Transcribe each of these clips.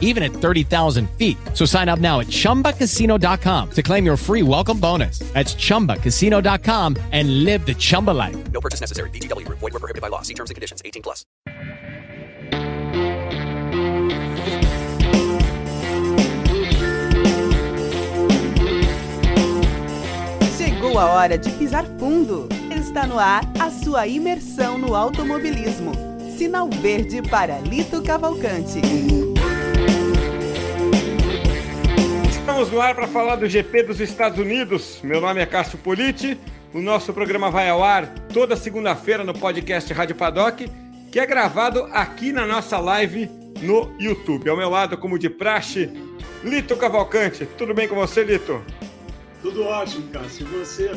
even at 30,000 feet. So sign up now at chumbacasino.com to claim your free welcome bonus. That's chumbacasino.com and live the Chumba life. No purchase necessary. VGW Group. Void were prohibited by law. See terms and conditions. 18 plus. Chegou a hora de pisar fundo. Está no ar a sua imersão no automobilismo. Sinal verde para Lito Cavalcante. Estamos no ar para falar do GP dos Estados Unidos. Meu nome é Cássio Politi. O nosso programa vai ao ar toda segunda-feira no podcast Rádio Paddock, que é gravado aqui na nossa live no YouTube. Ao meu lado, como de praxe, Lito Cavalcante. Tudo bem com você, Lito? Tudo ótimo, Cássio. E você?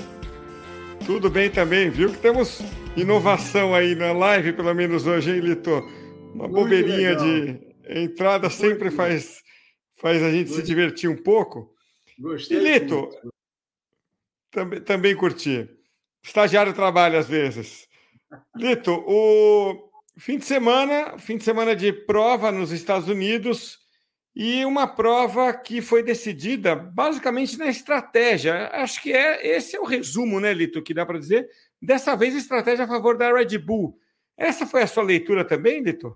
Tudo bem também, viu que temos inovação aí na live, pelo menos hoje, hein, Lito? Uma Muito bobeirinha legal. de entrada sempre faz, faz a gente se Muito. divertir um pouco. Gostei. Lito. Também, também curti. Estagiário trabalha às vezes. Lito, o fim de semana, fim de semana de prova nos Estados Unidos e uma prova que foi decidida basicamente na estratégia. Acho que é esse é o resumo, né, Lito, que dá para dizer. Dessa vez, estratégia a favor da Red Bull. Essa foi a sua leitura também, Lito?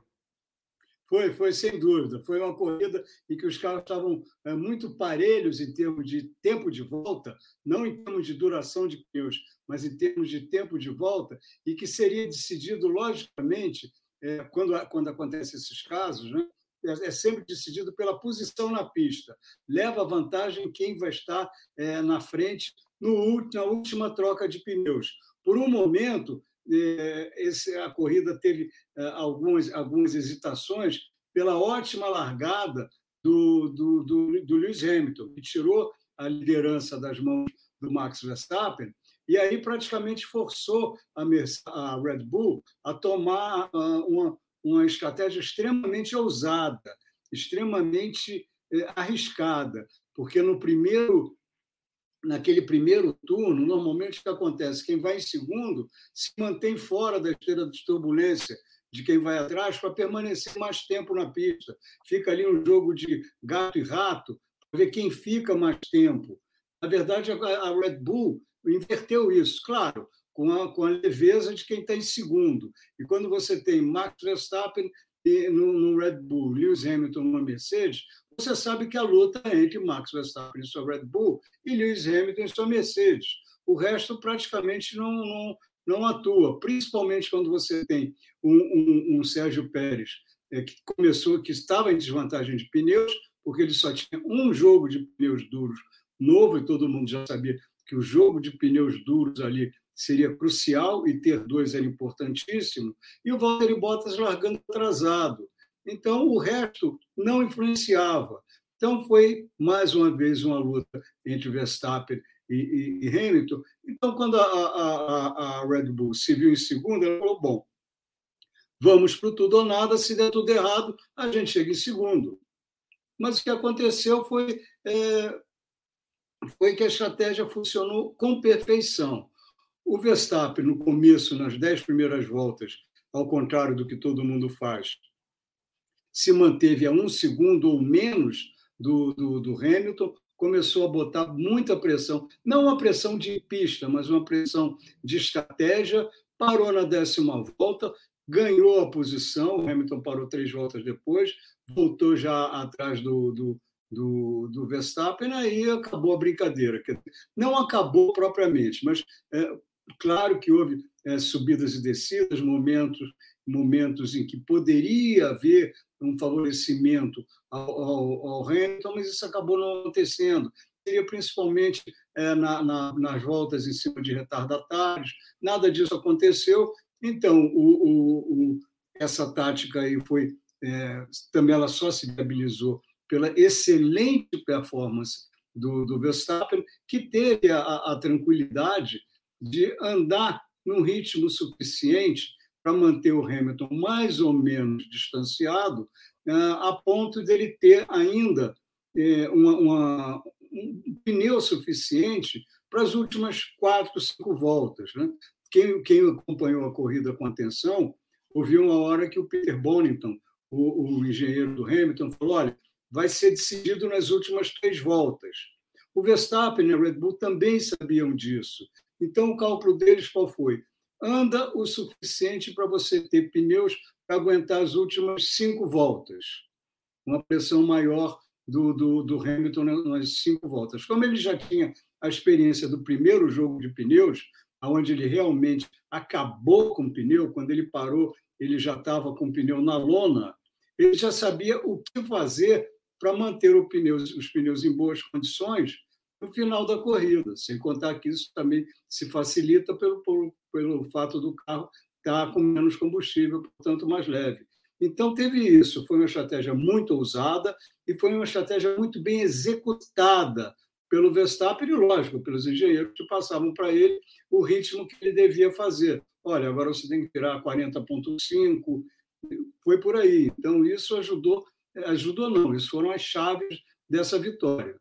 Foi, foi sem dúvida. Foi uma corrida em que os carros estavam eh, muito parelhos em termos de tempo de volta, não em termos de duração de pneus, mas em termos de tempo de volta, e que seria decidido, logicamente, eh, quando, quando acontecem esses casos, né? é é sempre decidido pela posição na pista. Leva vantagem quem vai estar eh, na frente no, na última troca de pneus. Por um momento, esse, a corrida teve eh, algumas, algumas hesitações pela ótima largada do, do, do, do Lewis Hamilton, que tirou a liderança das mãos do Max Verstappen, e aí praticamente forçou a, a Red Bull a tomar ah, uma, uma estratégia extremamente ousada, extremamente eh, arriscada, porque no primeiro naquele primeiro turno, normalmente o que acontece? Quem vai em segundo se mantém fora da esteira de turbulência de quem vai atrás para permanecer mais tempo na pista. Fica ali um jogo de gato e rato para ver quem fica mais tempo. Na verdade, a Red Bull inverteu isso, claro, com a, com a leveza de quem está em segundo. E quando você tem Max Verstappen no, no Red Bull, Lewis Hamilton numa Mercedes, você sabe que a luta é entre Max Verstappen e sua Red Bull e Lewis Hamilton e sua Mercedes. O resto praticamente não, não, não atua, principalmente quando você tem um, um- um Sérgio Pérez eh, que começou, que estava em desvantagem de pneus, porque ele só tinha um jogo de pneus duros novo e todo mundo já sabia que o jogo de pneus duros ali seria crucial e ter dois era importantíssimo, e o Valtteri Bottas largando atrasado. Então, o resto não influenciava. Então, foi mais uma vez uma luta entre Verstappen e, e- e Hamilton. Então, quando a, a- a- Red Bull se viu em segundo, ela falou: bom, vamos para o tudo ou nada, se der tudo errado, a gente chega em segundo. Mas o que aconteceu foi, é, foi que a estratégia funcionou com perfeição. O Verstappen, no começo, nas dez primeiras voltas, ao contrário do que todo mundo faz, se manteve a um segundo ou menos do, do, do Hamilton, começou a botar muita pressão, não uma pressão de pista, mas uma pressão de estratégia, parou na décima volta, ganhou a posição, o Hamilton parou três voltas depois, voltou já atrás do, do, do, do Verstappen, aí acabou a brincadeira. Não acabou propriamente, mas é, claro que houve é, subidas e descidas, momentos, momentos em que poderia haver um favorecimento ao, ao, ao Hamilton, mas isso acabou não acontecendo. Seria principalmente é, na, na, nas voltas em cima de retardatários, nada disso aconteceu. Então, o, o, o, essa tática aí foi é, também ela só se viabilizou pela excelente performance do, do Verstappen, que teve a, a tranquilidade de andar num ritmo suficiente para manter o Hamilton mais ou menos distanciado, ah, a ponto dele ter ainda é, uma, uma, um pneu suficiente para as últimas quatro, cinco voltas. Né? Quem, quem acompanhou a corrida com atenção ouviu uma hora que o Peter Bonington, o, o engenheiro do Hamilton, falou: olha, vai ser decidido nas últimas três voltas. O Verstappen e a Red Bull também sabiam disso. Então, o cálculo deles qual foi? Anda o suficiente para você ter pneus para aguentar as últimas cinco voltas. Uma pressão maior do, do, do Hamilton nas cinco voltas. Como ele já tinha a experiência do primeiro jogo de pneus, onde ele realmente acabou com o pneu, quando ele parou, ele já estava com o pneu na lona, ele já sabia o que fazer para manter pneu, os pneus em boas condições no final da corrida, sem contar que isso também se facilita pelo, pelo, pelo fato do carro estar com menos combustível, portanto mais leve. Então teve isso, foi uma estratégia muito ousada e foi uma estratégia muito bem executada pelo Verstappen e, lógico, pelos engenheiros que passavam para ele o ritmo que ele devia fazer. Olha, agora você tem que tirar 40.5, foi por aí. Então isso ajudou ajudou não, isso foram as chaves dessa vitória.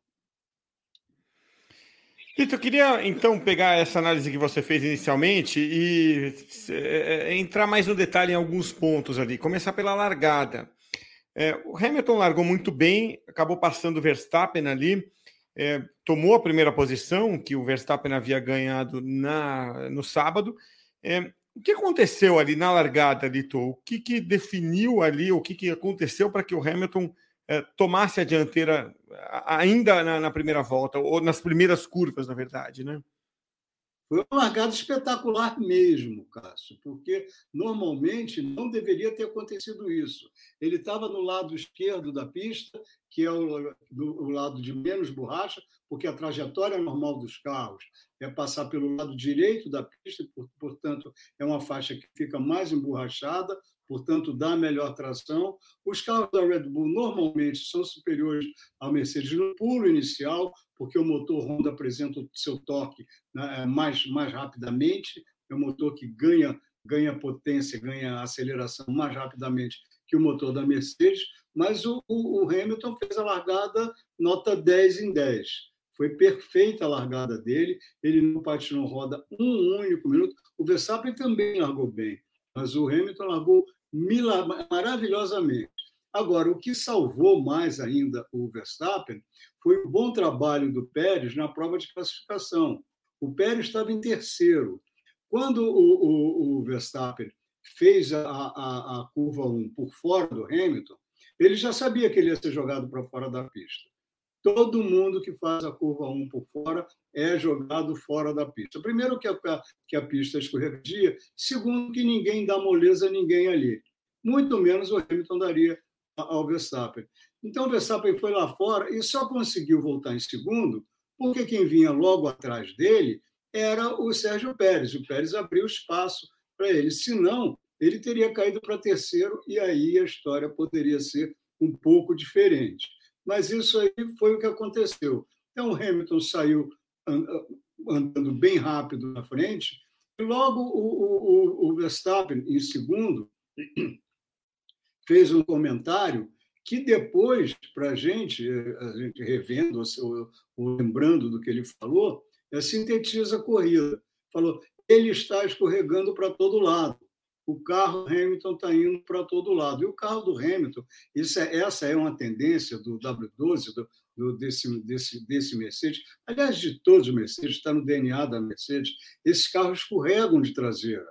Lito, eu queria então pegar essa análise que você fez inicialmente e é, entrar mais no detalhe em alguns pontos ali. Começar pela largada. É, o Hamilton largou muito bem, acabou passando o Verstappen ali, é, tomou a primeira posição que o Verstappen havia ganhado na, no sábado. É, o que aconteceu ali na largada, Lito? O que, que definiu ali, o que, que aconteceu para que o Hamilton é, tomasse a dianteira ainda na, na, primeira volta, ou nas primeiras curvas, na verdade, né? Foi uma largada espetacular mesmo, Cássio, porque normalmente não deveria ter acontecido isso. Ele estava no lado esquerdo da pista, que é o, do, o lado de menos borracha, porque a trajetória normal dos carros é passar pelo lado direito da pista, portanto, é uma faixa que fica mais emborrachada, portanto, dá melhor tração. Os carros da Red Bull normalmente são superiores ao Mercedes no pulo inicial, porque o motor Honda apresenta o seu torque né, mais, mais rapidamente, é um motor que ganha, ganha potência, ganha aceleração mais rapidamente que o motor da Mercedes, mas o, o, o Hamilton fez a largada nota 10 em 10. Foi perfeita a largada dele, ele não patinou roda um único minuto. O Verstappen também largou bem, mas o Hamilton largou maravilhosamente. Agora, o que salvou mais ainda o Verstappen foi o bom trabalho do Pérez na prova de classificação. O Pérez estava em terceiro. Quando o, o, o Verstappen fez a, a, a, curva 1 por fora do Hamilton, ele já sabia que ele ia ser jogado para fora da pista. Todo mundo que faz a curva 1 por fora é jogado fora da pista. Primeiro, que a, que a pista escorregadia. Segundo, que ninguém dá moleza a ninguém ali. Muito menos o Hamilton daria ao Verstappen. Então, o Verstappen foi lá fora e só conseguiu voltar em segundo porque quem vinha logo atrás dele era o Sérgio Pérez. O Pérez abriu espaço para ele. Senão, ele teria caído para terceiro e aí a história poderia ser um pouco diferente. Mas isso aí foi o que aconteceu. Então, o Hamilton saiu andando bem rápido na frente, e logo o, o, o Verstappen, em segundo, fez um comentário que depois, para a gente, a gente revendo ou, ou lembrando do que ele falou, é, sintetiza a corrida. Falou, ele está escorregando para todo lado. O carro Hamilton está indo para todo lado. E o carro do Hamilton, isso é, essa é uma tendência do W12, do, do, desse, desse, desse Mercedes, aliás, de todos os Mercedes, está no DNA da Mercedes, esses carros escorregam de traseira.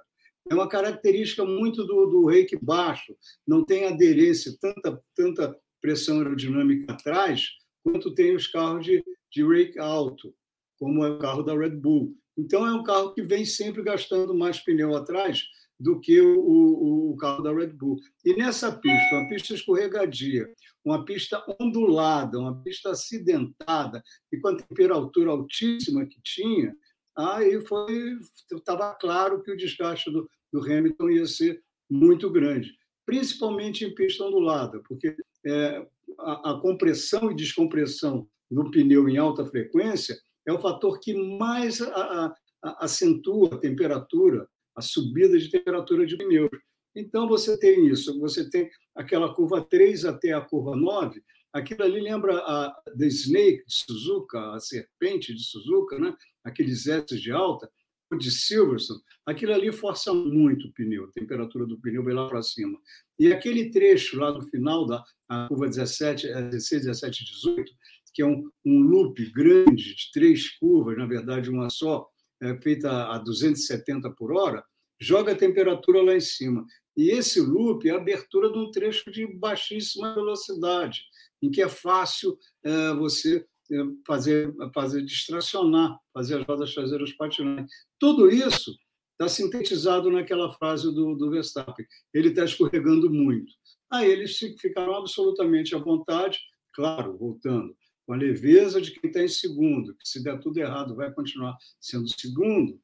É uma característica muito do, do rake baixo, não tem aderência, tanta, tanta pressão aerodinâmica atrás, quanto tem os carros de, de rake alto, como é o carro da Red Bull. Então, é um carro que vem sempre gastando mais pneu atrás do que o, o, o, carro da Red Bull. E nessa pista, uma pista escorregadia, uma pista ondulada, uma pista acidentada, e com a temperatura altíssima que tinha, aí foi estava claro que o desgaste do, do Hamilton ia ser muito grande, principalmente em pista ondulada, porque é, a, a compressão e descompressão do pneu em alta frequência é o fator que mais a, a, acentua a temperatura, a subida de temperatura de pneus. Então, você tem isso, você tem aquela curva 3 até a curva 9, aquilo ali lembra a The Snake de Suzuka, a serpente de Suzuka, né? aqueles S de alta, o de Silverstone, aquilo ali força muito o pneu, a temperatura do pneu vai lá para cima. E aquele trecho lá no final da curva 17, 16, 17, 18, que é um, um loop grande de três curvas, na verdade uma só, é, feita a 270 por hora, joga a temperatura lá em cima. E esse loop é a abertura de um trecho de baixíssima velocidade, em que é fácil é, você é, fazer, fazer distracionar, fazer as rodas traseiras patinarem. Tudo isso está sintetizado naquela frase do, do Verstappen. Ele está escorregando muito. Aí eles ficaram absolutamente à vontade, claro, voltando, com a leveza de quem está em segundo, que se der tudo errado vai continuar sendo segundo,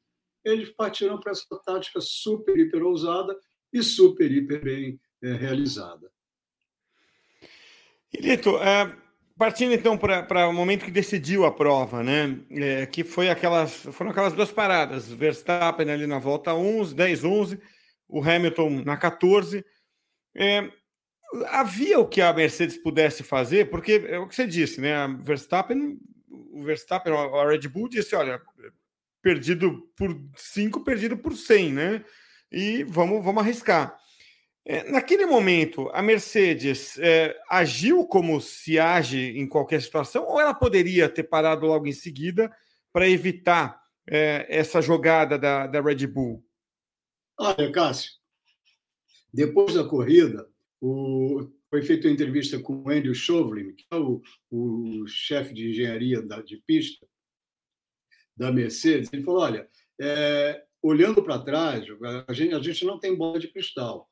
eles partiram para essa tática super, hiper ousada e super, hiper bem é, realizada. Ilito, é, partindo então para o momento que decidiu a prova, né? É, que foi aquelas, foram aquelas duas paradas, Verstappen ali na volta 11, 10, 11, o Hamilton na 14. É, havia o que a Mercedes pudesse fazer, porque é o que você disse, né? A Verstappen, o Verstappen, a Red Bull disse: olha, perdido por 5, perdido por 100, né? E vamos, vamos arriscar. É, naquele momento, a Mercedes é, agiu como se age em qualquer situação, ou ela poderia ter parado logo em seguida para evitar é, essa jogada da, da Red Bull? Olha, Cássio, depois da corrida, o, foi feita uma entrevista com o Andrew Chauvelin, que é o, o chefe de engenharia da, de pista da Mercedes. Ele falou: olha, é, olhando para trás, a gente, a gente não tem bola de cristal.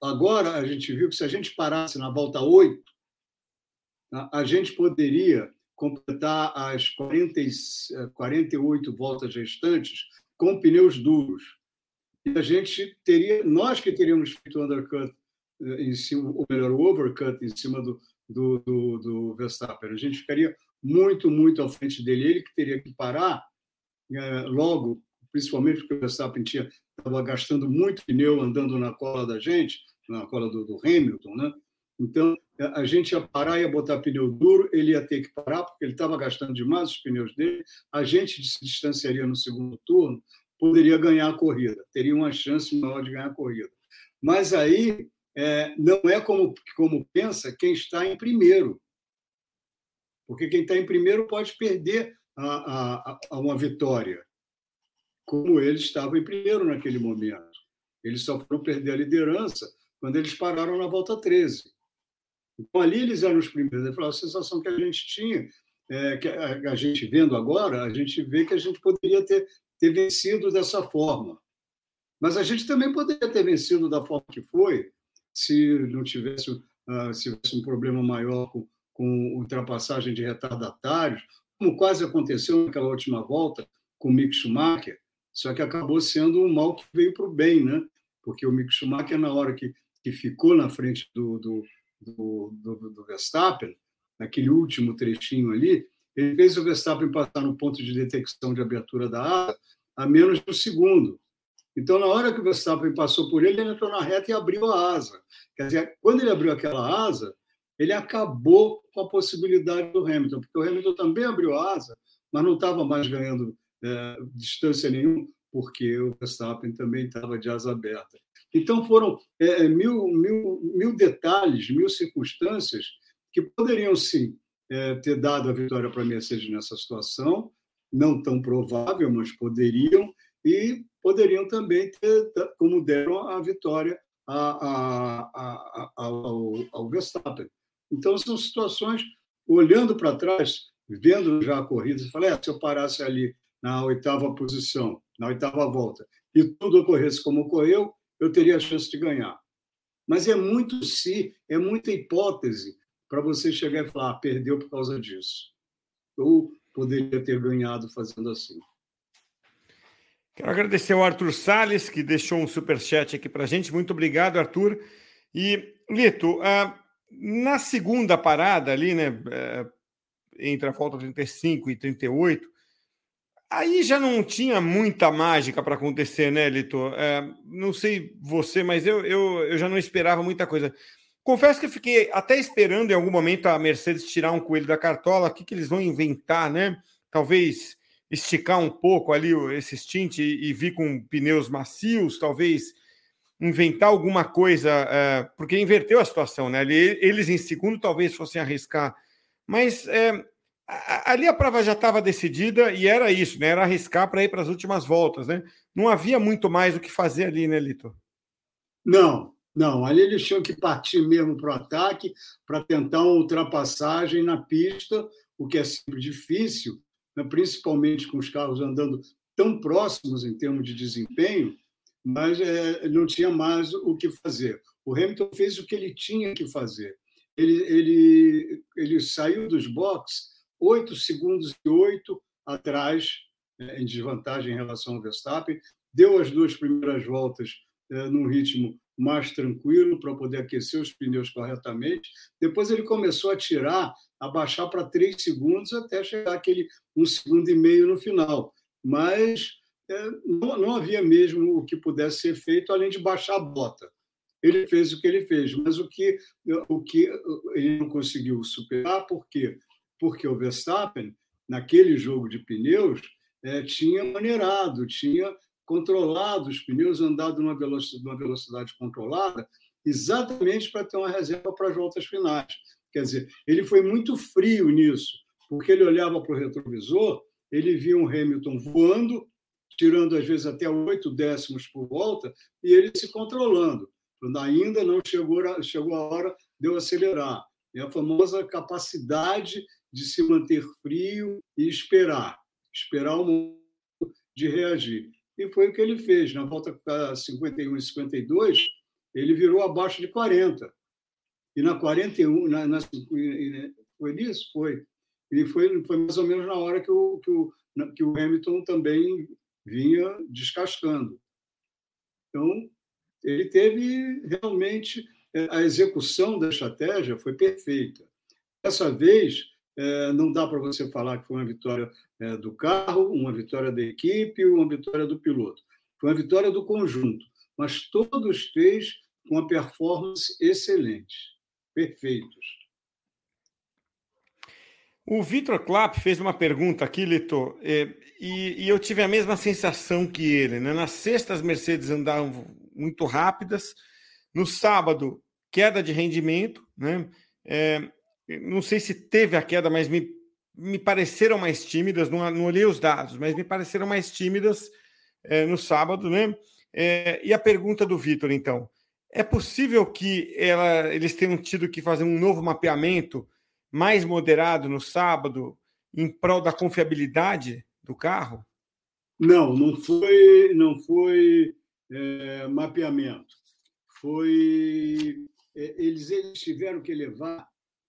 Agora a gente viu que se a gente parasse na volta 8, a gente poderia completar as 40, 48 voltas restantes com pneus duros. E a gente teria, nós que teríamos feito o undercut em cima, ou melhor, o overcut em cima do, do, do, do Verstappen. A gente ficaria muito, muito à frente dele. Ele que teria que parar logo, principalmente porque o Verstappen estava gastando muito pneu andando na cola da gente, na cola do, do Hamilton, né? Então, a gente ia parar, ia botar pneu duro, ele ia ter que parar, porque ele estava gastando demais os pneus dele, a gente se distanciaria no segundo turno, poderia ganhar a corrida, teria uma chance maior de ganhar a corrida. Mas aí é, não é como, como pensa quem está em primeiro. Porque quem está em primeiro pode perder a, a, a uma vitória, como ele estava em primeiro naquele momento. Eles só foram perder a liderança quando eles pararam na volta 13. Então, ali eles eram os primeiros. A sensação que a gente tinha, é, que a, a, gente vendo agora, a gente vê que a gente poderia ter, ter vencido dessa forma. Mas a gente também poderia ter vencido da forma que foi, se não tivesse, uh, se tivesse um problema maior com, com ultrapassagem de retardatários, como quase aconteceu naquela última volta com o Mick Schumacher, só que acabou sendo um mal que veio para o bem, né? Porque o Mick Schumacher, na hora que, que ficou na frente do, do, do, do, do Verstappen, naquele último trechinho ali, ele fez o Verstappen passar no ponto de detecção de abertura da asa a menos de um segundo. Então, na hora que o Verstappen passou por ele, ele entrou na reta e abriu a asa. Quer dizer, quando ele abriu aquela asa, ele acabou com a possibilidade do Hamilton, porque o Hamilton também abriu asa, mas não estava mais ganhando é, distância nenhuma, porque o Verstappen também estava de asa aberta. Então, foram é, mil, mil, mil detalhes, mil circunstâncias que poderiam, sim, é, ter dado a vitória para a Mercedes nessa situação, não tão provável, mas poderiam, e poderiam também ter, como deram a vitória a, a, a, ao, ao, Verstappen. Então, são situações, olhando para trás, vendo já a corrida, você fala, é, se eu parasse ali na oitava posição, na oitava volta, e tudo ocorresse como ocorreu, eu teria a chance de ganhar. Mas é muito se, é muita hipótese para você chegar e falar, ah, perdeu por causa disso. Ou poderia ter ganhado fazendo assim. Quero agradecer ao Arthur Sales, que deixou um super chat aqui para a gente. Muito obrigado, Arthur. E, Lito, uh, na segunda parada ali, né, uh, entre a volta 35 e 38, Aí já não tinha muita mágica para acontecer, né, Lito? É, não sei você, mas eu, eu, eu já não esperava muita coisa. Confesso que eu fiquei até esperando em algum momento a Mercedes tirar um coelho da cartola. O que, que eles vão inventar, né? Talvez esticar um pouco ali esse stint e, e vir com pneus macios, talvez inventar alguma coisa, é, porque inverteu a situação, né? Eles em segundo talvez fossem arriscar, mas é, ali a prova já estava decidida e era isso, né? Era arriscar para ir para as últimas voltas, né? Não havia muito mais o que fazer ali, né, Lito? Não, não. Ali eles tinham que partir mesmo para o ataque para tentar uma ultrapassagem na pista, o que é sempre difícil, né? principalmente com os carros andando tão próximos em termos de desempenho mas é, não tinha mais o que fazer. O Hamilton fez o que ele tinha que fazer. Ele, ele, ele saiu dos boxes oito segundos e oito atrás, é, em desvantagem em relação ao Verstappen, deu as duas primeiras voltas é, num ritmo mais tranquilo para poder aquecer os pneus corretamente. Depois ele começou a tirar, a baixar para três segundos até chegar aquele um segundo e meio no final. Mas não, não havia mesmo o que pudesse ser feito além de baixar a bota. Ele fez o que ele fez, mas o que, o que ele não conseguiu superar, por quê? Porque o Verstappen, naquele jogo de pneus, é, tinha maneirado, tinha controlado os pneus, andado numa velocidade, numa velocidade controlada, exatamente para ter uma reserva para as voltas finais. Quer dizer, ele foi muito frio nisso, porque ele olhava para o retrovisor, ele via um Hamilton voando tirando às vezes até oito décimos por volta, e ele se controlando. Ainda não chegou a, chegou a hora de eu acelerar. É a famosa capacidade de se manter frio e esperar, esperar o momento de reagir. E foi o que ele fez. Na volta 51 e 52, ele virou abaixo de 40. E na 41, na, na, foi isso? Foi. E foi, foi mais ou menos na hora que o, que o, que o Hamilton também vinha descascando. Então, ele teve realmente é, a execução da estratégia foi perfeita. Dessa vez, é, não dá para você falar que foi uma vitória é, do carro, uma vitória da equipe, uma vitória do piloto. Foi uma vitória do conjunto, mas todos três com uma performance excelente, perfeitos. O Vitor Clapp fez uma pergunta aqui, Lito, e, e, eu tive a mesma sensação que ele. Né? Na sexta, as Mercedes andavam muito rápidas. No sábado, queda de rendimento. Né? É, não sei se teve a queda, mas me, me pareceram mais tímidas. Não, não olhei os dados, mas me pareceram mais tímidas é, no sábado. Né? É, e a pergunta do Vitor, então: é possível que ela, eles tenham tido que fazer um novo mapeamento? Mais moderado no sábado em prol da confiabilidade do carro? Não, não foi, não foi é, mapeamento. Foi é, eles, eles tiveram que levar,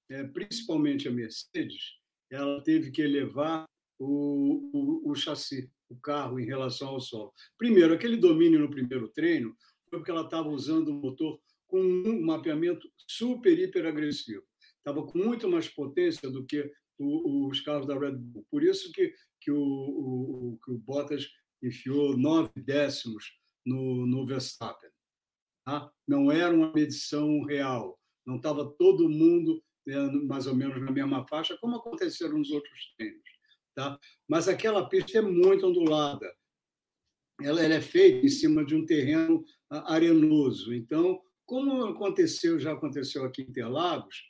é, principalmente a Mercedes, ela teve que elevar o, o, o chassi, o carro em relação ao solo. Primeiro, aquele domínio no primeiro treino foi porque ela estava usando um motor com um mapeamento super, hiper agressivo estava com muito mais potência do que o, os carros da Red Bull. Por isso que, que, o, o, que o Bottas enfiou nove décimos no, no Verstappen. Tá? Não era uma medição real, não estava todo mundo mais ou menos na mesma faixa, como aconteceram nos outros treinos. Tá? Mas aquela pista é muito ondulada. Ela, ela é feita em cima de um terreno arenoso. Então, como aconteceu, já aconteceu aqui em Interlagos,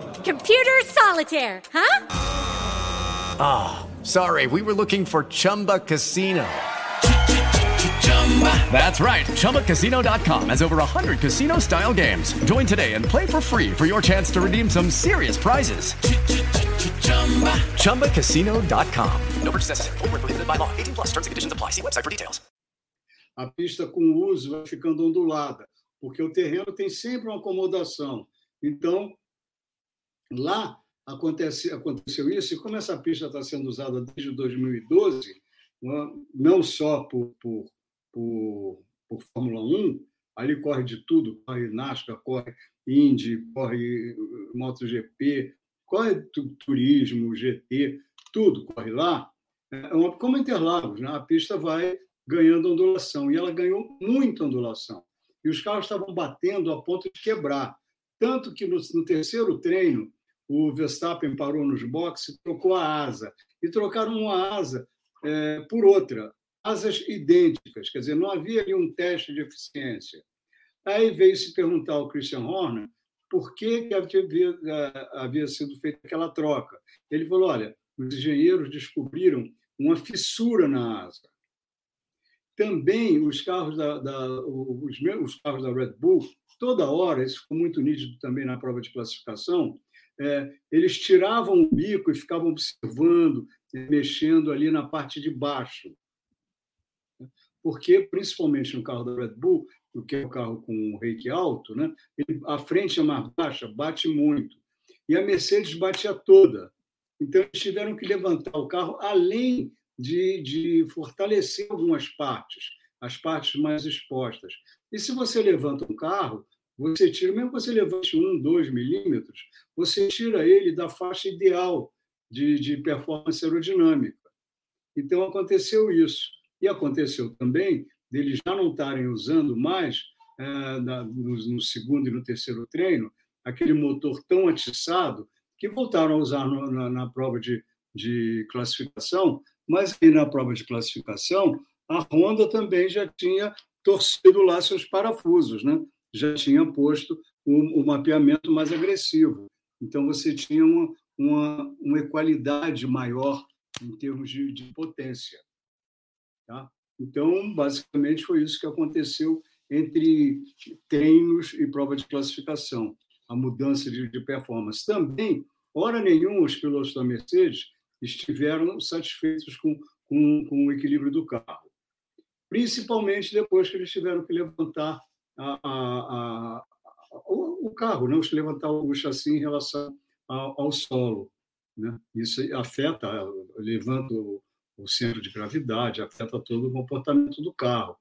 Computer solitaire, huh? Ah, oh, sorry, we were looking for Chumba Casino. That's right. ChumbaCasino.com has over 100 casino style games. Join today and play for free for your chance to redeem some serious prizes. ChumbaCasino.com. No purchase necessary. Void where prohibited by law. 18 plus terms and conditions apply. See website for details. a pista com o uso vai ficando ondulada, porque o terreno tem sempre uma acomodação. Então, lá acontece, aconteceu isso, e como essa pista está sendo usada desde 2012, uma- não só por, por, por, por Fórmula 1, ali corre de tudo, corre NASCAR, corre Indy, corre uh, MotoGP, corre tu- turismo, GT, tudo corre lá. É uma, como Interlagos, né? a pista vai ganhando ondulação, e ela ganhou muita ondulação. E os carros estavam batendo a ponto de quebrar. Tanto que no, no terceiro treino, o Verstappen parou nos boxes trocou a asa. E trocaram uma asa eh, por outra, asas idênticas, quer dizer, não havia ali um teste de eficiência. Aí veio se perguntar ao Christian Horner por que, que havia, eh, havia sido feita aquela troca. Ele falou: olha, os engenheiros descobriram uma fissura na asa. Também os carros da, da- os, os carros da Red Bull, toda hora, isso ficou muito nítido também na prova de classificação, é, eles tiravam o bico e ficavam observando, mexendo ali na parte de baixo. Porque, principalmente no carro da Red Bull, que é o carro com reiki alto, né? a frente é mais baixa, bate muito. E a Mercedes batia toda. Então, eles tiveram que levantar o carro além de, de fortalecer algumas partes, as partes mais expostas. E se você levanta um carro, você tira, mesmo que você levante um, dois milímetros, você tira ele da faixa ideal de, de performance aerodinâmica. Então, aconteceu isso. E aconteceu também deles já não estarem usando mais, eh, na- no, no segundo e no terceiro treino, aquele motor tão atiçado que voltaram a usar no- na, na prova de, de classificação, mas aí na prova de classificação, a Honda também já tinha torcido lá seus parafusos, né? Já tinha posto o, o mapeamento mais agressivo. Então, você tinha uma, uma, uma equalidade maior em termos de, de potência. Tá? Então, basicamente, foi isso que aconteceu entre treinos e prova de classificação, a mudança de, de performance. Também, hora nenhuma, os pilotos da Mercedes estiveram satisfeitos com, com, com o equilíbrio do carro, principalmente depois que eles tiveram que levantar a, a, o, o carro, né? Os levantar o chassi em relação ao, ao solo. Né? Isso afeta, levanta o, o centro de gravidade, afeta todo o comportamento do carro.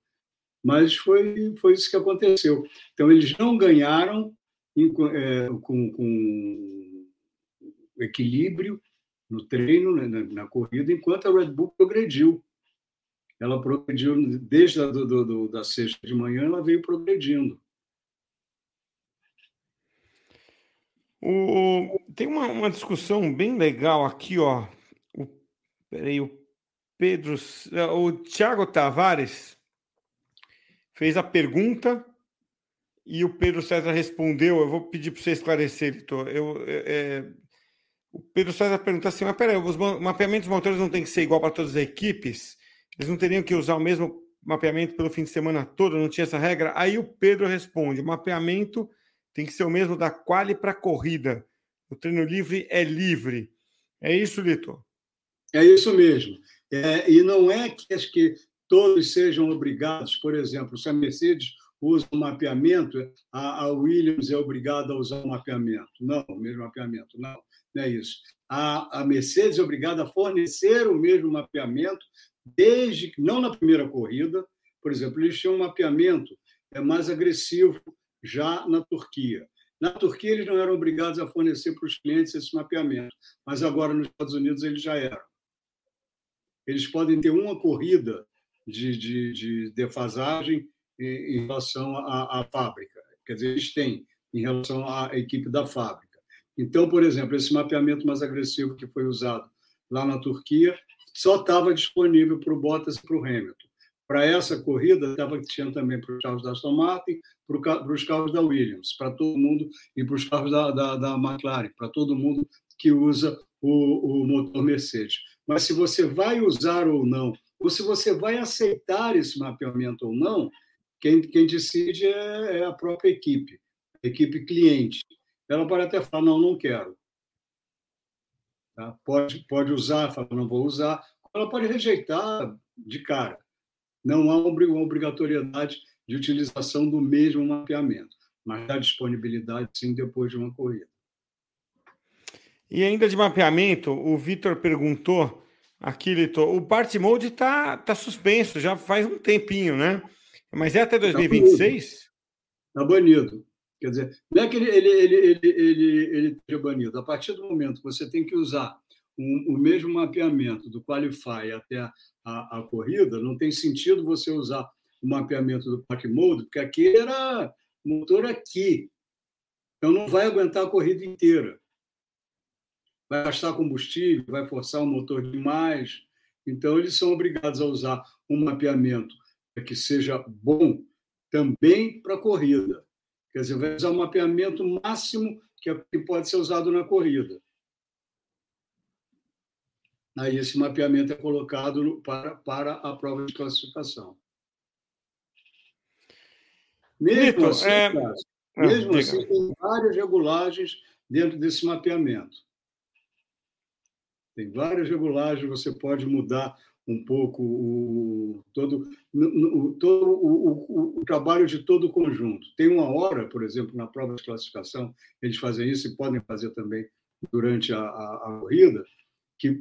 Mas foi, foi isso que aconteceu. Então, eles não ganharam em, é, com, com equilíbrio no treino, né, na, na, corrida, enquanto a Red Bull progrediu. Ela progrediu desde a do, do, da sexta de manhã, ela veio progredindo. O, tem uma, uma, discussão bem legal aqui, ó. O, peraí, o Pedro, o Thiago Tavares fez a pergunta e o Pedro César respondeu. Eu vou pedir para você esclarecer, Vitor. Eu, é, o Pedro César pergunta assim: mas peraí, os mapeamentos motores não tem que ser igual para todas as equipes? Eles não teriam que usar o mesmo mapeamento pelo fim de semana todo? Não tinha essa regra? Aí o Pedro responde: o mapeamento tem que ser o mesmo da quali para corrida. O treino livre é livre. É isso, Litor? É isso mesmo. É, e não é que, que todos sejam obrigados, por exemplo, se a Mercedes usa o mapeamento, a, Williams é obrigada a usar o mapeamento. Não, o mesmo mapeamento. Não, não é isso. A, a Mercedes é obrigada a fornecer o mesmo mapeamento, desde que, não na primeira corrida, por exemplo, eles tinham um mapeamento é mais agressivo já na Turquia. Na Turquia, eles não eram obrigados a fornecer para os clientes esse mapeamento, mas agora nos Estados Unidos eles já eram. Eles podem ter uma corrida de, de, de defasagem em, em relação à, à, fábrica, quer dizer, eles têm em relação à equipe da fábrica. Então, por exemplo, esse mapeamento mais agressivo que foi usado lá na Turquia só estava disponível para o Bottas e para o Hamilton. Para essa corrida, estava tinha também para os carros da Aston Martin, para os carros da Williams, para todo mundo, e para os carros da, da, da McLaren, para todo mundo que usa o, o, motor Mercedes. Mas se você vai usar ou não ou se você vai aceitar esse mapeamento ou não, quem, quem decide é, é a própria equipe, a equipe cliente. Ela pode até falar, não, não quero. Tá? Pode, pode usar, falar, não vou usar. Ela pode rejeitar de cara. Não há uma obrigatoriedade de utilização do mesmo mapeamento, mas há disponibilidade, sim, depois de uma corrida. E ainda de mapeamento, o Vitor perguntou aqui, Lito, o Party Mode está tá suspenso, já faz um tempinho, né? Mas é até 2026? Está banido. Quer dizer, não é que ele, ele, ele, ele, ele, ele esteja banido. A partir do momento que você tem que usar um, o mesmo mapeamento do Qualify até a, a, a, corrida, não tem sentido você usar o mapeamento do Park Mode, porque aqui era motor aqui. Então não vai aguentar a corrida inteira. Vai gastar combustível, vai forçar o motor demais. Então eles são obrigados a usar um mapeamento que seja bom também para a corrida. Quer dizer, vai usar o mapeamento máximo que é pode ser usado na corrida. Aí esse mapeamento é colocado para, para a prova de classificação. Mesmo assim, é... cara, ah, mesmo assim tem várias regulagens dentro desse mapeamento. Tem várias regulagens, você pode mudar um pouco o, todo, o, todo o, o, trabalho de todo o conjunto. Tem uma hora, por exemplo, na prova de classificação, eles fazem isso e podem fazer também durante a, a, a corrida, que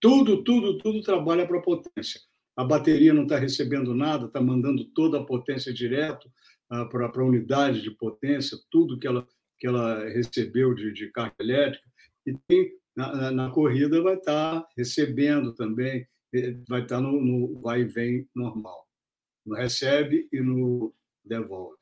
tudo, tudo, tudo trabalha para potência. A bateria não está recebendo nada, está mandando toda a potência direto uh, para a unidade de potência, tudo que ela, que ela recebeu de, de carga elétrica. E tem, na, na, corrida vai estar recebendo também vai estar no, no vai e vem normal. No recebe e no devolve.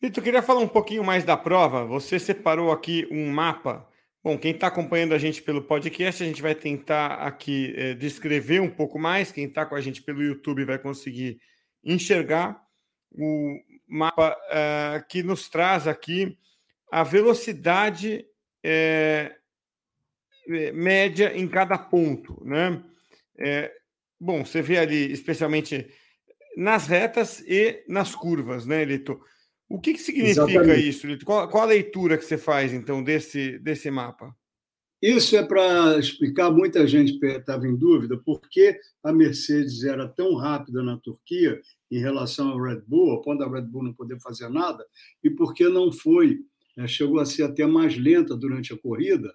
Vitor, queria falar um pouquinho mais da prova. Você separou aqui um mapa. Bom, quem está acompanhando a gente pelo podcast, a gente vai tentar aqui é, descrever um pouco mais. Quem está com a gente pelo YouTube vai conseguir enxergar o mapa é, que nos traz aqui a velocidade é, média em cada ponto, né? É, bom, você vê ali, especialmente nas retas e nas curvas, né, Lito? O que, que significa Exatamente. isso, Lito? Qual, qual, a leitura que você faz, então, desse, desse mapa? Isso é para explicar, muita gente estava em dúvida, por que a Mercedes era tão rápida na Turquia em relação ao Red Bull, ao ponto da Red Bull não poder fazer nada, e por que não foi, né, chegou a ser até mais lenta durante a corrida,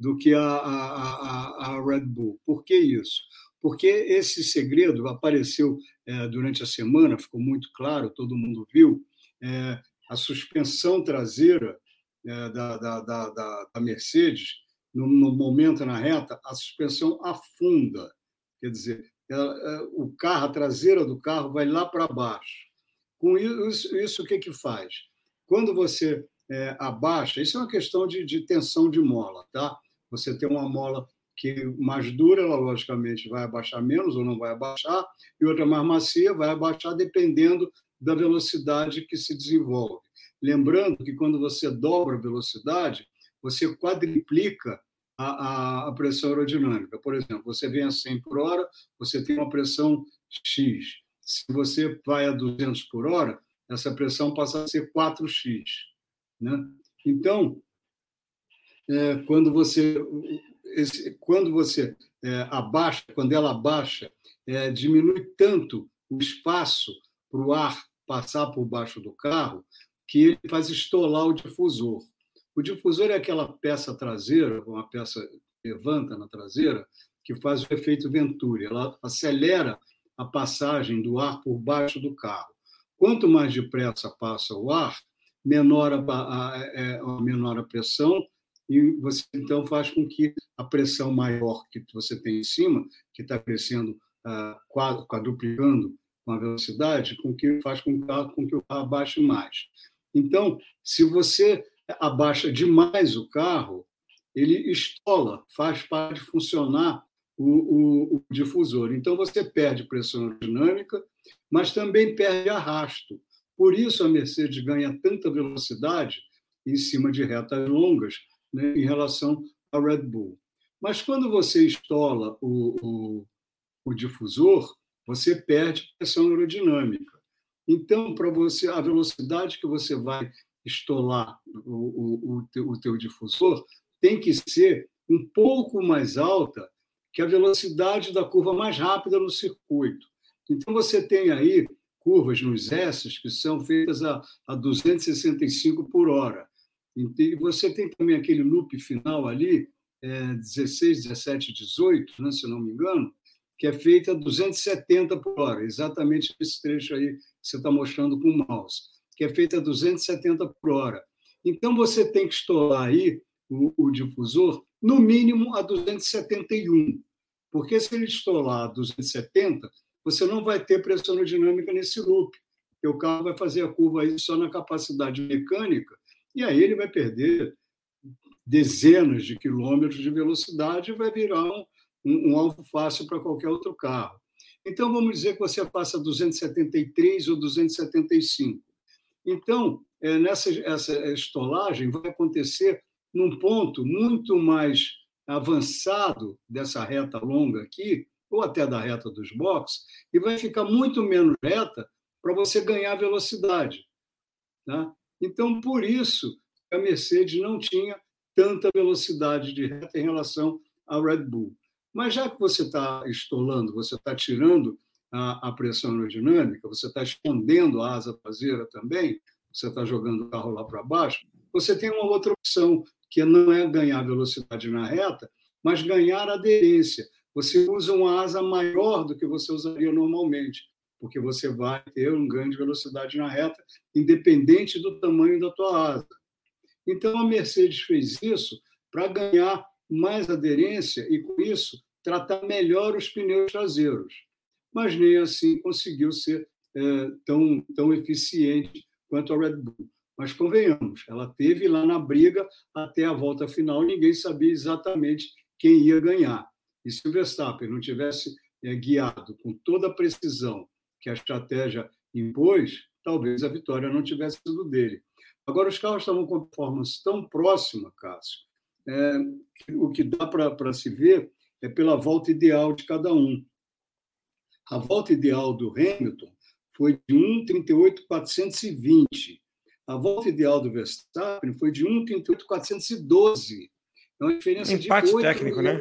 do que a, a, a, Red Bull. Por que isso? Porque esse segredo apareceu é, durante a semana, ficou muito claro, todo mundo viu, é, a suspensão traseira é, da, da, da, da, Mercedes, no, no, momento na reta, a suspensão afunda. Quer dizer, ela, é, o carro, a traseira do carro vai lá para baixo. Com isso, isso o que, que faz? Quando você é, abaixa, isso é uma questão de, de tensão de mola, tá? Você tem uma mola que mais dura, ela logicamente vai abaixar menos ou não vai abaixar, e outra mais macia vai abaixar dependendo da velocidade que se desenvolve. Lembrando que quando você dobra a velocidade, você quadriplica a, a, a pressão aerodinâmica. Por exemplo, você vem a 100 por hora, você tem uma pressão X. Se você vai a 200 por hora, essa pressão passa a ser 4x. Né? Então, é, quando você, esse, quando você é, abaixa, quando ela abaixa, é, diminui tanto o espaço para o ar passar por baixo do carro que ele faz estolar o difusor. O difusor é aquela peça traseira, uma peça que levanta na traseira, que faz o efeito Venturi. Ela acelera a passagem do ar por baixo do carro. Quanto mais depressa passa o ar, menor a, a, a, é, a menor a pressão e você então faz com que a pressão maior que você tem em cima, que está crescendo, uh, quadruplicando com a velocidade, com que faz com, com que o carro abaixe mais. Então, se você abaixa demais o carro, ele estola, faz para de funcionar o, o, o, difusor. Então, você perde pressão aerodinâmica, mas também perde arrasto. Por isso, a Mercedes ganha tanta velocidade em cima de retas longas, né, em relação à Red Bull. Mas quando você estola o, o, o difusor, você perde pressão aerodinâmica. Então, para você, a velocidade que você vai estolar o, o, o, teu, o difusor tem que ser um pouco mais alta que a velocidade da curva mais rápida no circuito. Então, você tem aí curvas nos S que são feitas a, a 265 por hora. E você tem também aquele loop final ali, é, 16, 17, 18, né, se não me engano, que é feita a 270 por hora, exatamente esse trecho aí que você está mostrando com o mouse, que é feita a 270 por hora. Então, você tem que estourar aí o, o difusor, no mínimo a 271, porque se ele estourar a 270, você não vai ter pressão aerodinâmica nesse loop, porque o carro vai fazer a curva aí só na capacidade mecânica, e aí ele vai perder dezenas de quilômetros de velocidade e vai virar um, um, alvo fácil para qualquer outro carro. Então, vamos dizer que você passa 273 ou 275. Então, é, nessa essa estolagem vai acontecer num ponto muito mais avançado dessa reta longa aqui, ou até da reta dos boxes, e vai ficar muito menos reta para você ganhar velocidade. Tá? Então, por isso, a Mercedes não tinha tanta velocidade de reta em relação à Red Bull. Mas já que você está estolando, você está tirando a, a, pressão aerodinâmica, você está escondendo a asa traseira também, você está jogando o carro lá para baixo, você tem uma outra opção, que não é ganhar velocidade na reta, mas ganhar aderência. Você usa uma asa maior do que você usaria normalmente, porque você vai ter um ganho de velocidade na reta, independente do tamanho da tua asa. Então a Mercedes fez isso para ganhar mais aderência e, com isso, tratar melhor os pneus traseiros. Mas nem assim conseguiu ser é, tão, tão eficiente quanto a Red Bull. Mas convenhamos, ela teve lá na briga até a volta final, ninguém sabia exatamente quem ia ganhar. E se o Verstappen não tivesse é, guiado com toda a precisão que a estratégia impôs, talvez a vitória não tivesse sido dele. Agora, os carros estavam com performance tão próxima, Cássio, é, o que dá para se ver é pela volta ideal de cada um. A volta ideal do Hamilton foi de 1,38,420. A volta ideal do Verstappen foi de 1,38,412. É uma diferença empate de 8 técnico, né?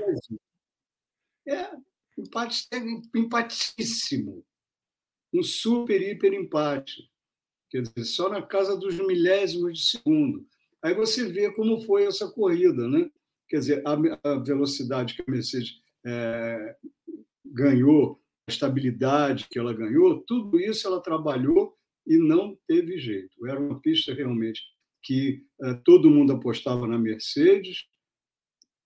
É, empate técnico empatíssimo. Um super, hiper empate. Quer dizer, só na casa dos milésimos de segundo. Aí você vê como foi essa corrida, né? Quer dizer, a, a velocidade que a Mercedes é, ganhou, a estabilidade que ela ganhou, tudo isso ela trabalhou e não teve jeito. Era uma pista realmente que é, todo mundo apostava na Mercedes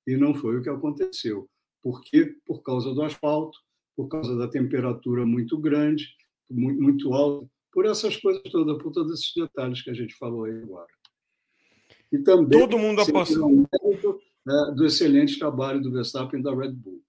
e não foi o que aconteceu. Por quê? Por causa do asfalto, por causa da temperatura muito grande, muito, muito alta, por essas coisas todas, por todos esses detalhes que a gente falou aí agora. E também todo mundo apostou né, do excelente trabalho do Verstappen e da Red Bull.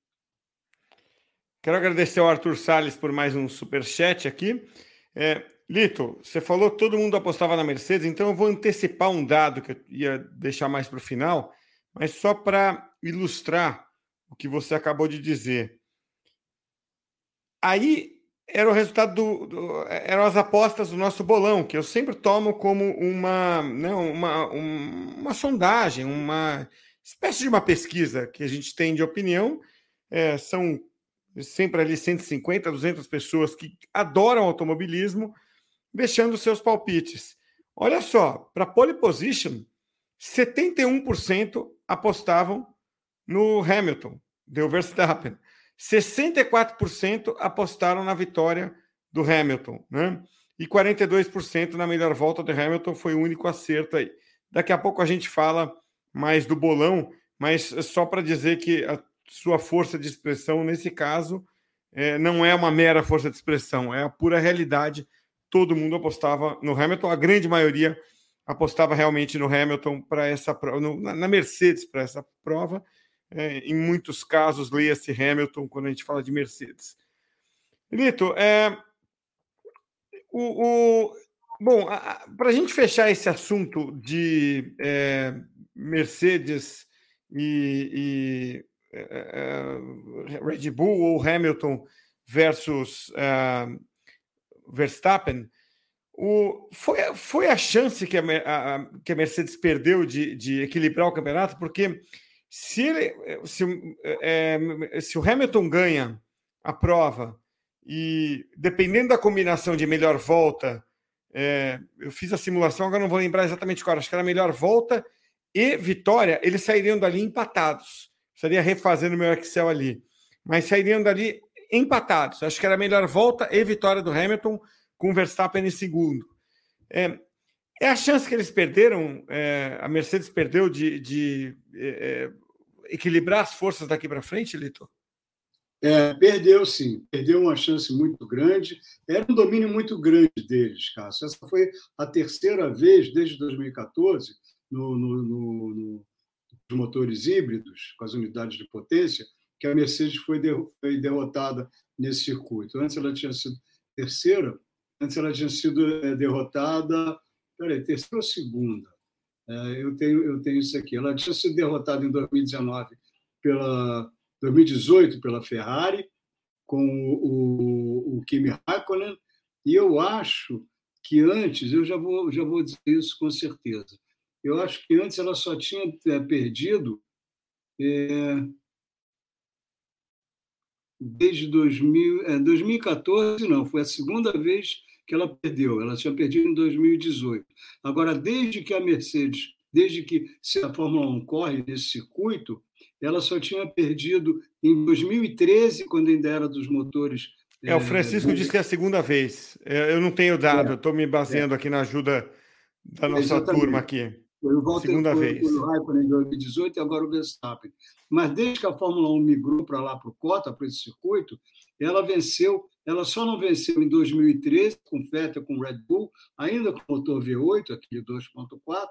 Quero agradecer ao Arthur Salles por mais um super chat aqui. É, Lito, você falou que todo mundo apostava na Mercedes, então eu vou antecipar um dado que eu ia deixar mais para o final, mas só para ilustrar o que você acabou de dizer. Aí era o resultado do, do, eram as apostas do nosso bolão, que eu sempre tomo como uma, né, uma, um, uma sondagem, uma espécie de uma pesquisa que a gente tem de opinião. É, são sempre ali 150, 200 pessoas que adoram automobilismo, deixando seus palpites. Olha só, para pole position, 71% apostavam no Hamilton, deu Verstappen. 64% apostaram na vitória do Hamilton, né? E 42% na melhor volta do Hamilton foi o único acerto aí. Daqui a pouco a gente fala mais do bolão, mas só para dizer que a sua força de expressão, nesse caso, é, não é uma mera força de expressão, é a pura realidade. Todo mundo apostava no Hamilton, a grande maioria apostava realmente no Hamilton para essa prova, na Mercedes para essa prova é, em muitos casos, leia-se Hamilton quando a gente fala de Mercedes. Lito, é, o, o, bom, para a gente fechar esse assunto de é, Mercedes e, é, é, Red Bull ou Hamilton versus Verstappen, o, foi, foi a chance que a, a, que a Mercedes perdeu de, de equilibrar o campeonato, porque se, ele, se, é, se o Hamilton ganha a prova e dependendo da combinação de melhor volta, é, eu fiz a simulação, agora não vou lembrar exatamente qual, acho que era melhor volta e vitória, eles sairiam dali empatados. Estaria refazendo meu Excel ali. Mas sairiam dali empatados. Acho que era melhor volta e vitória do Hamilton com o Verstappen em segundo. É, é a chance que eles perderam, é, a Mercedes perdeu de, de é, é equilibrar as forças daqui para frente, Lito? É, perdeu sim, perdeu uma chance muito grande. Era um domínio muito grande deles, Cássio. Essa foi a terceira vez desde 2014 no, no, no, no nos motores híbridos, com as unidades de potência, que a Mercedes foi, derrotada nesse circuito. Antes ela tinha sido terceira, antes ela tinha sido é, derrotada. Peraí, terceira ou segunda? É, eu, tenho, eu tenho isso aqui. Ela tinha sido derrotada em 2019 pela 2018 pela Ferrari, com o, o, o Kimi Raikkonen, e eu acho que antes, eu já vou, já vou dizer isso com certeza, eu acho que antes ela só tinha é, perdido é, desde 2000, é, 2014, não, foi a segunda vez que ela perdeu. Ela tinha perdido em 2018. Agora, desde que a Mercedes, desde que a Fórmula 1 corre nesse circuito, ela só tinha perdido em 2013, quando ainda era dos motores. É, o é, Francisco é, disse que é a segunda vez. Eu não tenho dado, é, estou me baseando é. aqui na ajuda da nossa Exatamente. turma aqui. Foi o Walter, Segunda foi, vez. o Raikkonen em 2018 e agora o Verstappen. Mas desde que a Fórmula 1 migrou para lá, para o Cota, para esse circuito, ela venceu, ela só não venceu em 2013 com Vettel, com Red Bull, ainda com motor V8, aquele 2.4,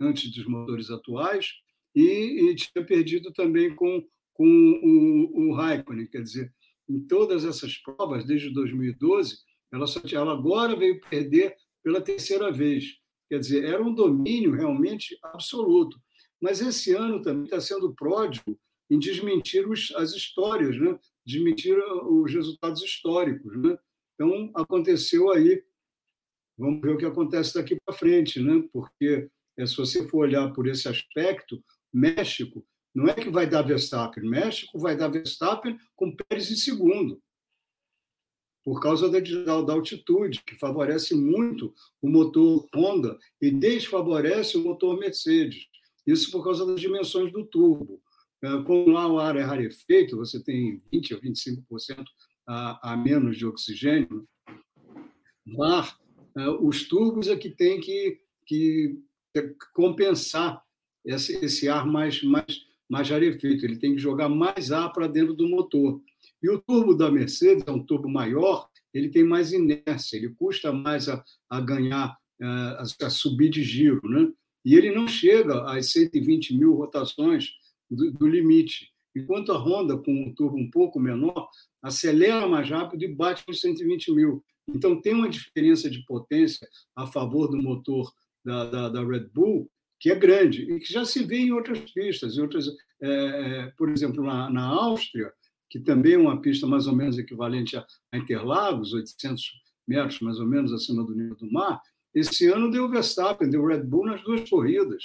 antes dos motores atuais, e, e, tinha perdido também com, com o, o Raikkonen. Quer dizer, em todas essas provas, desde 2012, ela, só, ela agora veio perder pela terceira vez. Quer dizer, era um domínio realmente absoluto. Mas esse ano também está sendo pródigo em desmentir os, as histórias, né? Desmentir os resultados históricos. Né? Então, aconteceu aí. Vamos ver o que acontece daqui para frente, né? porque é, se você for olhar por esse aspecto, México não é que vai dar Verstappen, México vai dar Verstappen com Pérez em segundo por causa da, da, altitude, que favorece muito o motor Honda e desfavorece o motor Mercedes. Isso por causa das dimensões do turbo. É, como lá o ar é rarefeito, você tem 20% a 25% a, a menos de oxigênio, lá é, os turbos é que tem que, que compensar esse, esse ar mais, mais, mais rarefeito. Ele tem que jogar mais ar para dentro do motor. E o turbo da Mercedes é um turbo maior, ele tem mais inércia, ele custa mais a, a ganhar, a, a, subir de giro, né? E ele não chega às 120 mil rotações do, do limite. Enquanto a Honda, com um turbo um pouco menor, acelera mais rápido e bate nos 120 mil. Então, tem uma diferença de potência a favor do motor da, da, da Red Bull que é grande e que já se vê em outras pistas. Em outras, é, é por exemplo, na, na Áustria, que também é uma pista mais ou menos equivalente a, Interlagos, 800 metros mais ou menos acima do nível do mar, esse ano deu Verstappen, deu Red Bull nas duas corridas.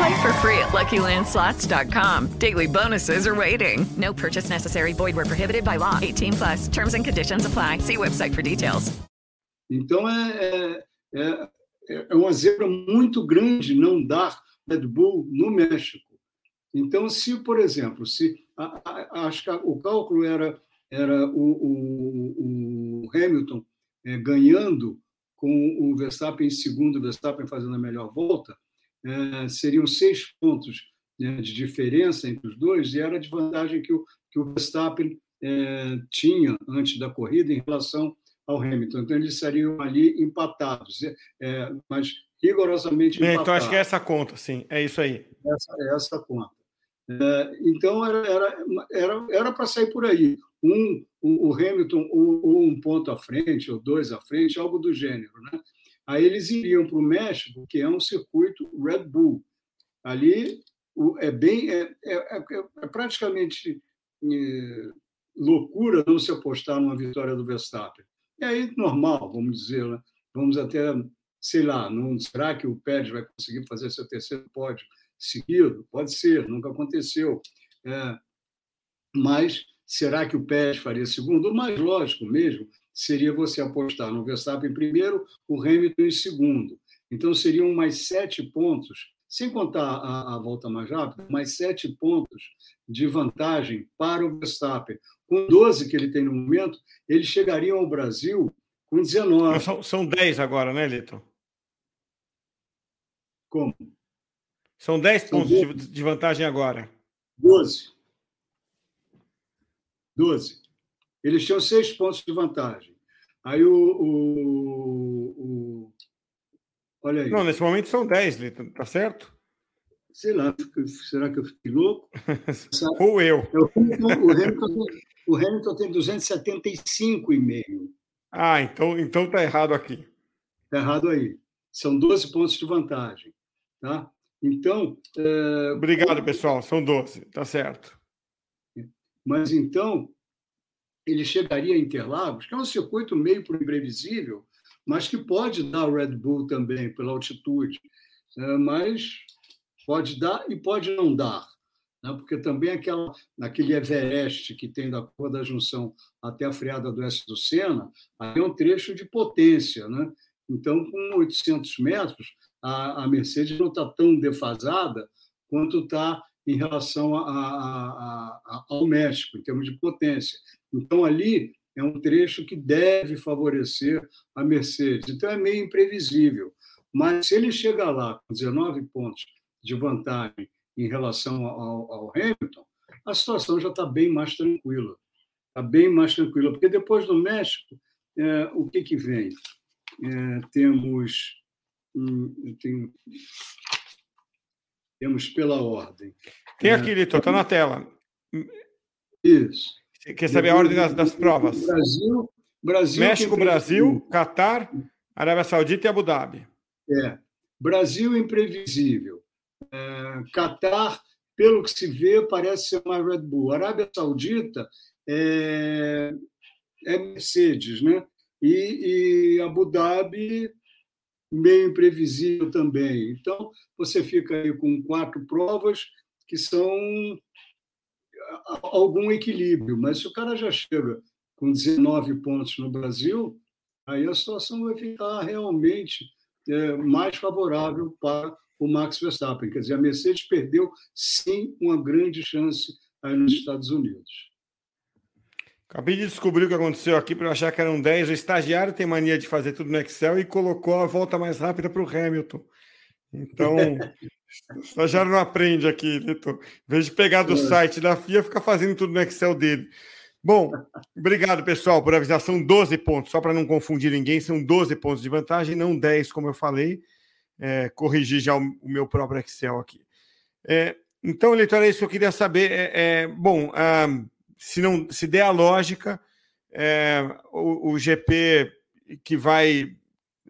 Play for free at LuckyLandSlots.com. Daily bonuses are waiting. No purchase necessary. Void where prohibited by law. 18 plus. Terms and conditions apply. See website for details. Então, é, é é, é uma zebra muito grande não dar Red Bull no México. Então, se, por exemplo, se a, a, acho que o cálculo era, era o, o, o Hamilton é, ganhando com o Verstappen em segundo, o Verstappen fazendo a melhor volta, é, seriam seis pontos né, de diferença entre os dois, e era de vantagem que o, que o Verstappen é, tinha antes da corrida em relação ao Hamilton. Então, eles seriam ali empatados, é, mas rigorosamente empatados. Então, acho que é essa conta, sim, é isso aí. Essa, é essa conta. É, então, era para era, era, era sair por aí. Um, o, o Hamilton, ou, ou, um ponto à frente, ou dois à frente, algo do gênero. Né? Aí eles iriam para o México, que é um circuito Red Bull. Ali é bem é, é, é, é praticamente é, loucura não se apostar numa vitória do Verstappen. E aí normal, vamos dizer, né? vamos até sei lá, não será que o Pérez vai conseguir fazer seu terceiro pódio seguido? Pode ser, nunca aconteceu. É, mas será que o Pérez faria segundo? O mais lógico mesmo seria você apostar no Verstappen em primeiro, o Hamilton em segundo. Então seriam mais sete pontos, sem contar a, a volta mais rápida, mais sete pontos de vantagem para o Verstappen. Com 12 que ele tem no momento, eles chegariam ao Brasil com 19. São, são 10 agora, né, Lito? Como? São 10 são pontos 12. de vantagem agora. 12. 12. Eles tinham seis pontos de vantagem. Aí o, o, o, Olha aí. Não, nesse momento são 10, Lito, tá certo? Sei lá, será que eu fiquei louco? Ou eu. O Hamilton, o Hamilton, o Hamilton tem 275,5. Ah, então, então tá errado aqui. Tá errado aí. São 12 pontos de vantagem. Tá? Então. É... Obrigado, pessoal. São 12, tá certo. Mas então, ele chegaria a Interlagos, que é um circuito meio imprevisível, mas que pode dar o Red Bull também, pela altitude. É, mas pode dar e pode não dar. Né? Porque também aquela, naquele Everest que tem da cor da junção até a freada do S do Sena, aí é um trecho de potência. Né? Então, com 800 metros, a, a Mercedes não está tão defasada quanto está em relação a, a, ao México, em termos de potência. Então, ali é um trecho que deve favorecer a Mercedes. Então, é meio imprevisível. Mas se ele chegar lá com 19 pontos de vantagem em relação ao, ao Hamilton, a situação já está bem mais tranquila. Está bem mais tranquila, porque depois do México, é, o que, que vem? É, temos. Hum, tenho, temos pela ordem. Tem aqui, Litor, está na tela. Isso. Você quer saber a ordem das, das provas? Brasil, Brasil México, Brasil, Catar, Arábia Saudita e Abu Dhabi. É. Brasil imprevisível. É, Catar, pelo que se vê, parece ser mais Red Bull. Arábia Saudita é, é Mercedes, né? E, e Abu Dhabi meio imprevisível também. Então, você fica aí com quatro provas que são algum equilíbrio, mas se o cara já chega com 19 pontos no Brasil, aí a situação vai ficar realmente é, mais favorável para o Max Verstappen. Quer dizer, a Mercedes perdeu, sim, uma grande chance aí nos Estados Unidos. Acabei de descobrir o que aconteceu aqui para achar que eram 10. O estagiário tem mania de fazer tudo no Excel e colocou a volta mais rápida para o Hamilton. Então, o estagiário não aprende aqui, Vitor. Em vez de pegar do site da FIA, fica fazendo tudo no Excel dele. Bom, obrigado, pessoal, por avisar. São 12 pontos, só para não confundir ninguém, são 12 pontos de vantagem, não 10, como eu falei. É, corrigir já o, o, meu próprio Excel aqui. É, então, eleitor, é isso que eu queria saber. É, é bom, ah, se, não, se der a lógica, é, o, o GP que vai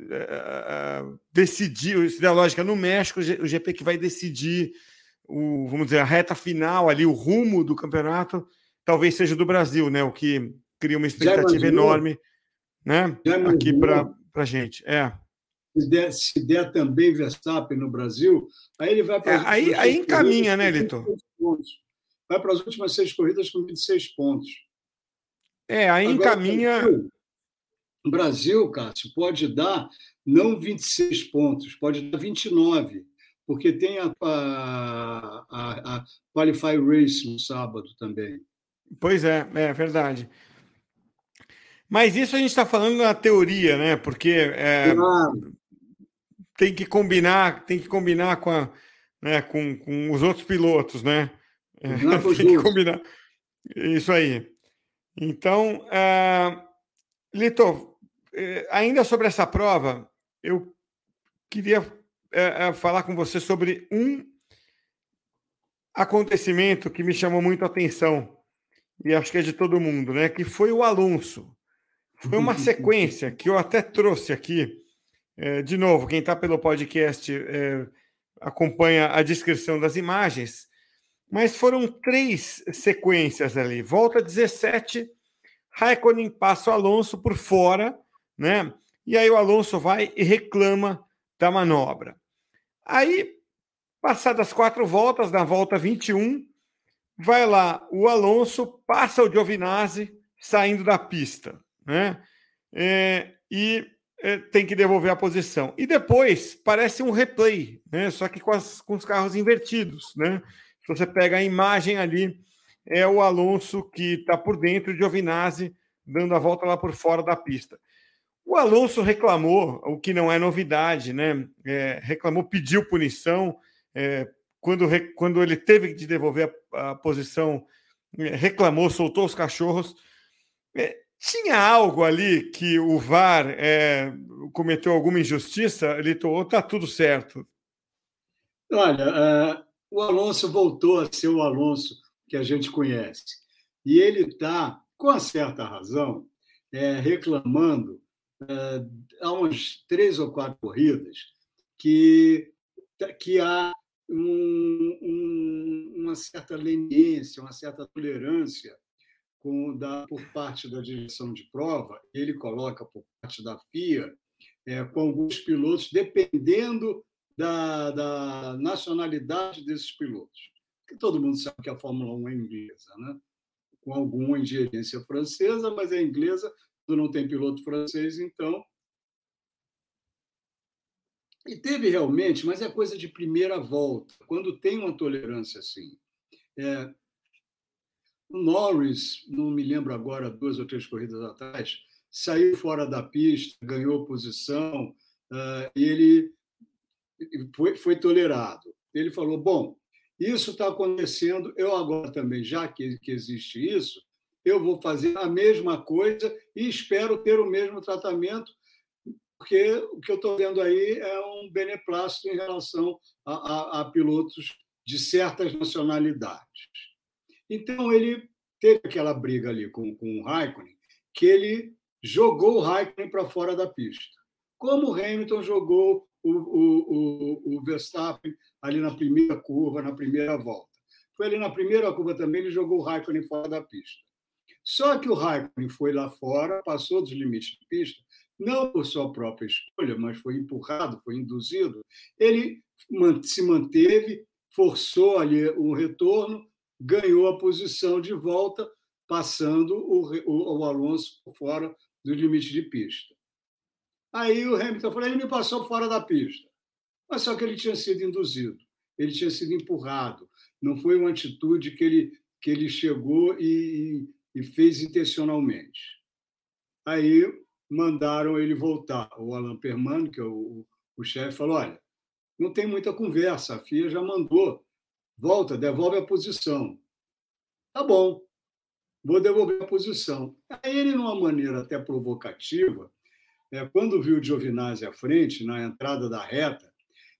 uh, decidir, se der lógica, no México, o GP que vai decidir o, vamos dizer, a reta final ali, o rumo do campeonato, talvez seja do Brasil, né? O que cria uma expectativa enorme, né? Aqui para a gente. É. Se der, se der, também Verstappen no Brasil, aí ele vai para. É, aí, aí encaminha, né, Litor? Vai para as últimas seis corridas com 26 pontos. É, aí Agora, encaminha. O Brasil, Cássio, pode dar não 26 pontos, pode dar 29, porque tem a, a, a, a Qualify Race no sábado também. Pois é, é verdade. Mas isso a gente está falando na teoria, né? Porque é, claro. tem que combinar, tem que combinar com, a, né, com, com os outros pilotos, né? É, tem que combinar. Isso aí. Então, uh, Lito, eh, ainda sobre essa prova, eu queria uh, falar com você sobre um acontecimento que me chamou muito a atenção, e acho que é de todo mundo, né? Que foi o Alonso. Foi uma sequência que eu até trouxe aqui. É, de novo, quem está pelo podcast é, acompanha a descrição das imagens, mas foram três sequências ali. Volta 17, Raikkonen passa o Alonso por fora, né? E aí o Alonso vai e reclama da manobra. Aí, passadas quatro voltas, na volta 21, vai lá o Alonso, passa o Giovinazzi saindo da pista né? É, e é, tem que devolver a posição. E depois parece um replay, né? Só que com, as, com os carros invertidos, né? Se você pega a imagem ali, é o Alonso que está por dentro, de Giovinazzi dando a volta lá por fora da pista. O Alonso reclamou, o que não é novidade, né? É, reclamou, pediu punição. É, quando, quando ele teve de devolver a, a posição, é, reclamou, soltou os cachorros. É, tinha algo ali que o VAR é, cometeu alguma injustiça, Lito, ou está tudo certo? Olha, uh, o Alonso voltou a ser o Alonso que a gente conhece. E ele está, com certa razão, reclamando há umas três ou quatro corridas que, que há um, um, uma certa leniência, uma certa tolerância com, da, por parte da direção de prova, ele coloca por parte da FIA, é, com alguns pilotos, dependendo da, da nacionalidade desses pilotos. Porque todo mundo sabe que a Fórmula 1 é inglesa, né? com alguma ingerência francesa, mas é inglesa, não tem piloto francês, então. E teve realmente, mas é coisa de primeira volta, quando tem uma tolerância assim. É, Norris, não me lembro agora, duas ou três corridas atrás, saiu fora da pista, ganhou posição, uh, e ele foi, foi tolerado. Ele falou: bom, isso está acontecendo, eu agora também, já que, que existe isso, eu vou fazer a mesma coisa e espero ter o mesmo tratamento, porque o que eu estou vendo aí é um beneplácito em relação a, a, a pilotos de certas nacionalidades. Então, ele teve aquela briga ali com, com o Raikkonen, que ele jogou o Raikkonen para fora da pista. Como o Hamilton jogou o, o, o, o Verstappen ali na primeira curva, na primeira volta. Foi ali na primeira curva também, ele jogou o Raikkonen fora da pista. Só que o Raikkonen foi lá fora, passou dos limites de pista, não por sua própria escolha, mas foi empurrado, foi induzido. Ele se manteve, forçou ali o retorno, ganhou a posição de volta, passando o, o, o Alonso fora do limite de pista. Aí o Hamilton falou: ele me passou fora da pista. Mas só que ele tinha sido induzido, ele tinha sido empurrado. Não foi uma atitude que ele, que ele chegou e, e fez intencionalmente. Aí mandaram ele voltar. O Alan Perman, que é o, o chefe, falou: olha, não tem muita conversa, a FIA já mandou volta, devolve a posição. Tá bom, vou devolver a posição. Aí ele, numa maneira até provocativa, é, quando viu o Giovinazzi à frente, na entrada da reta,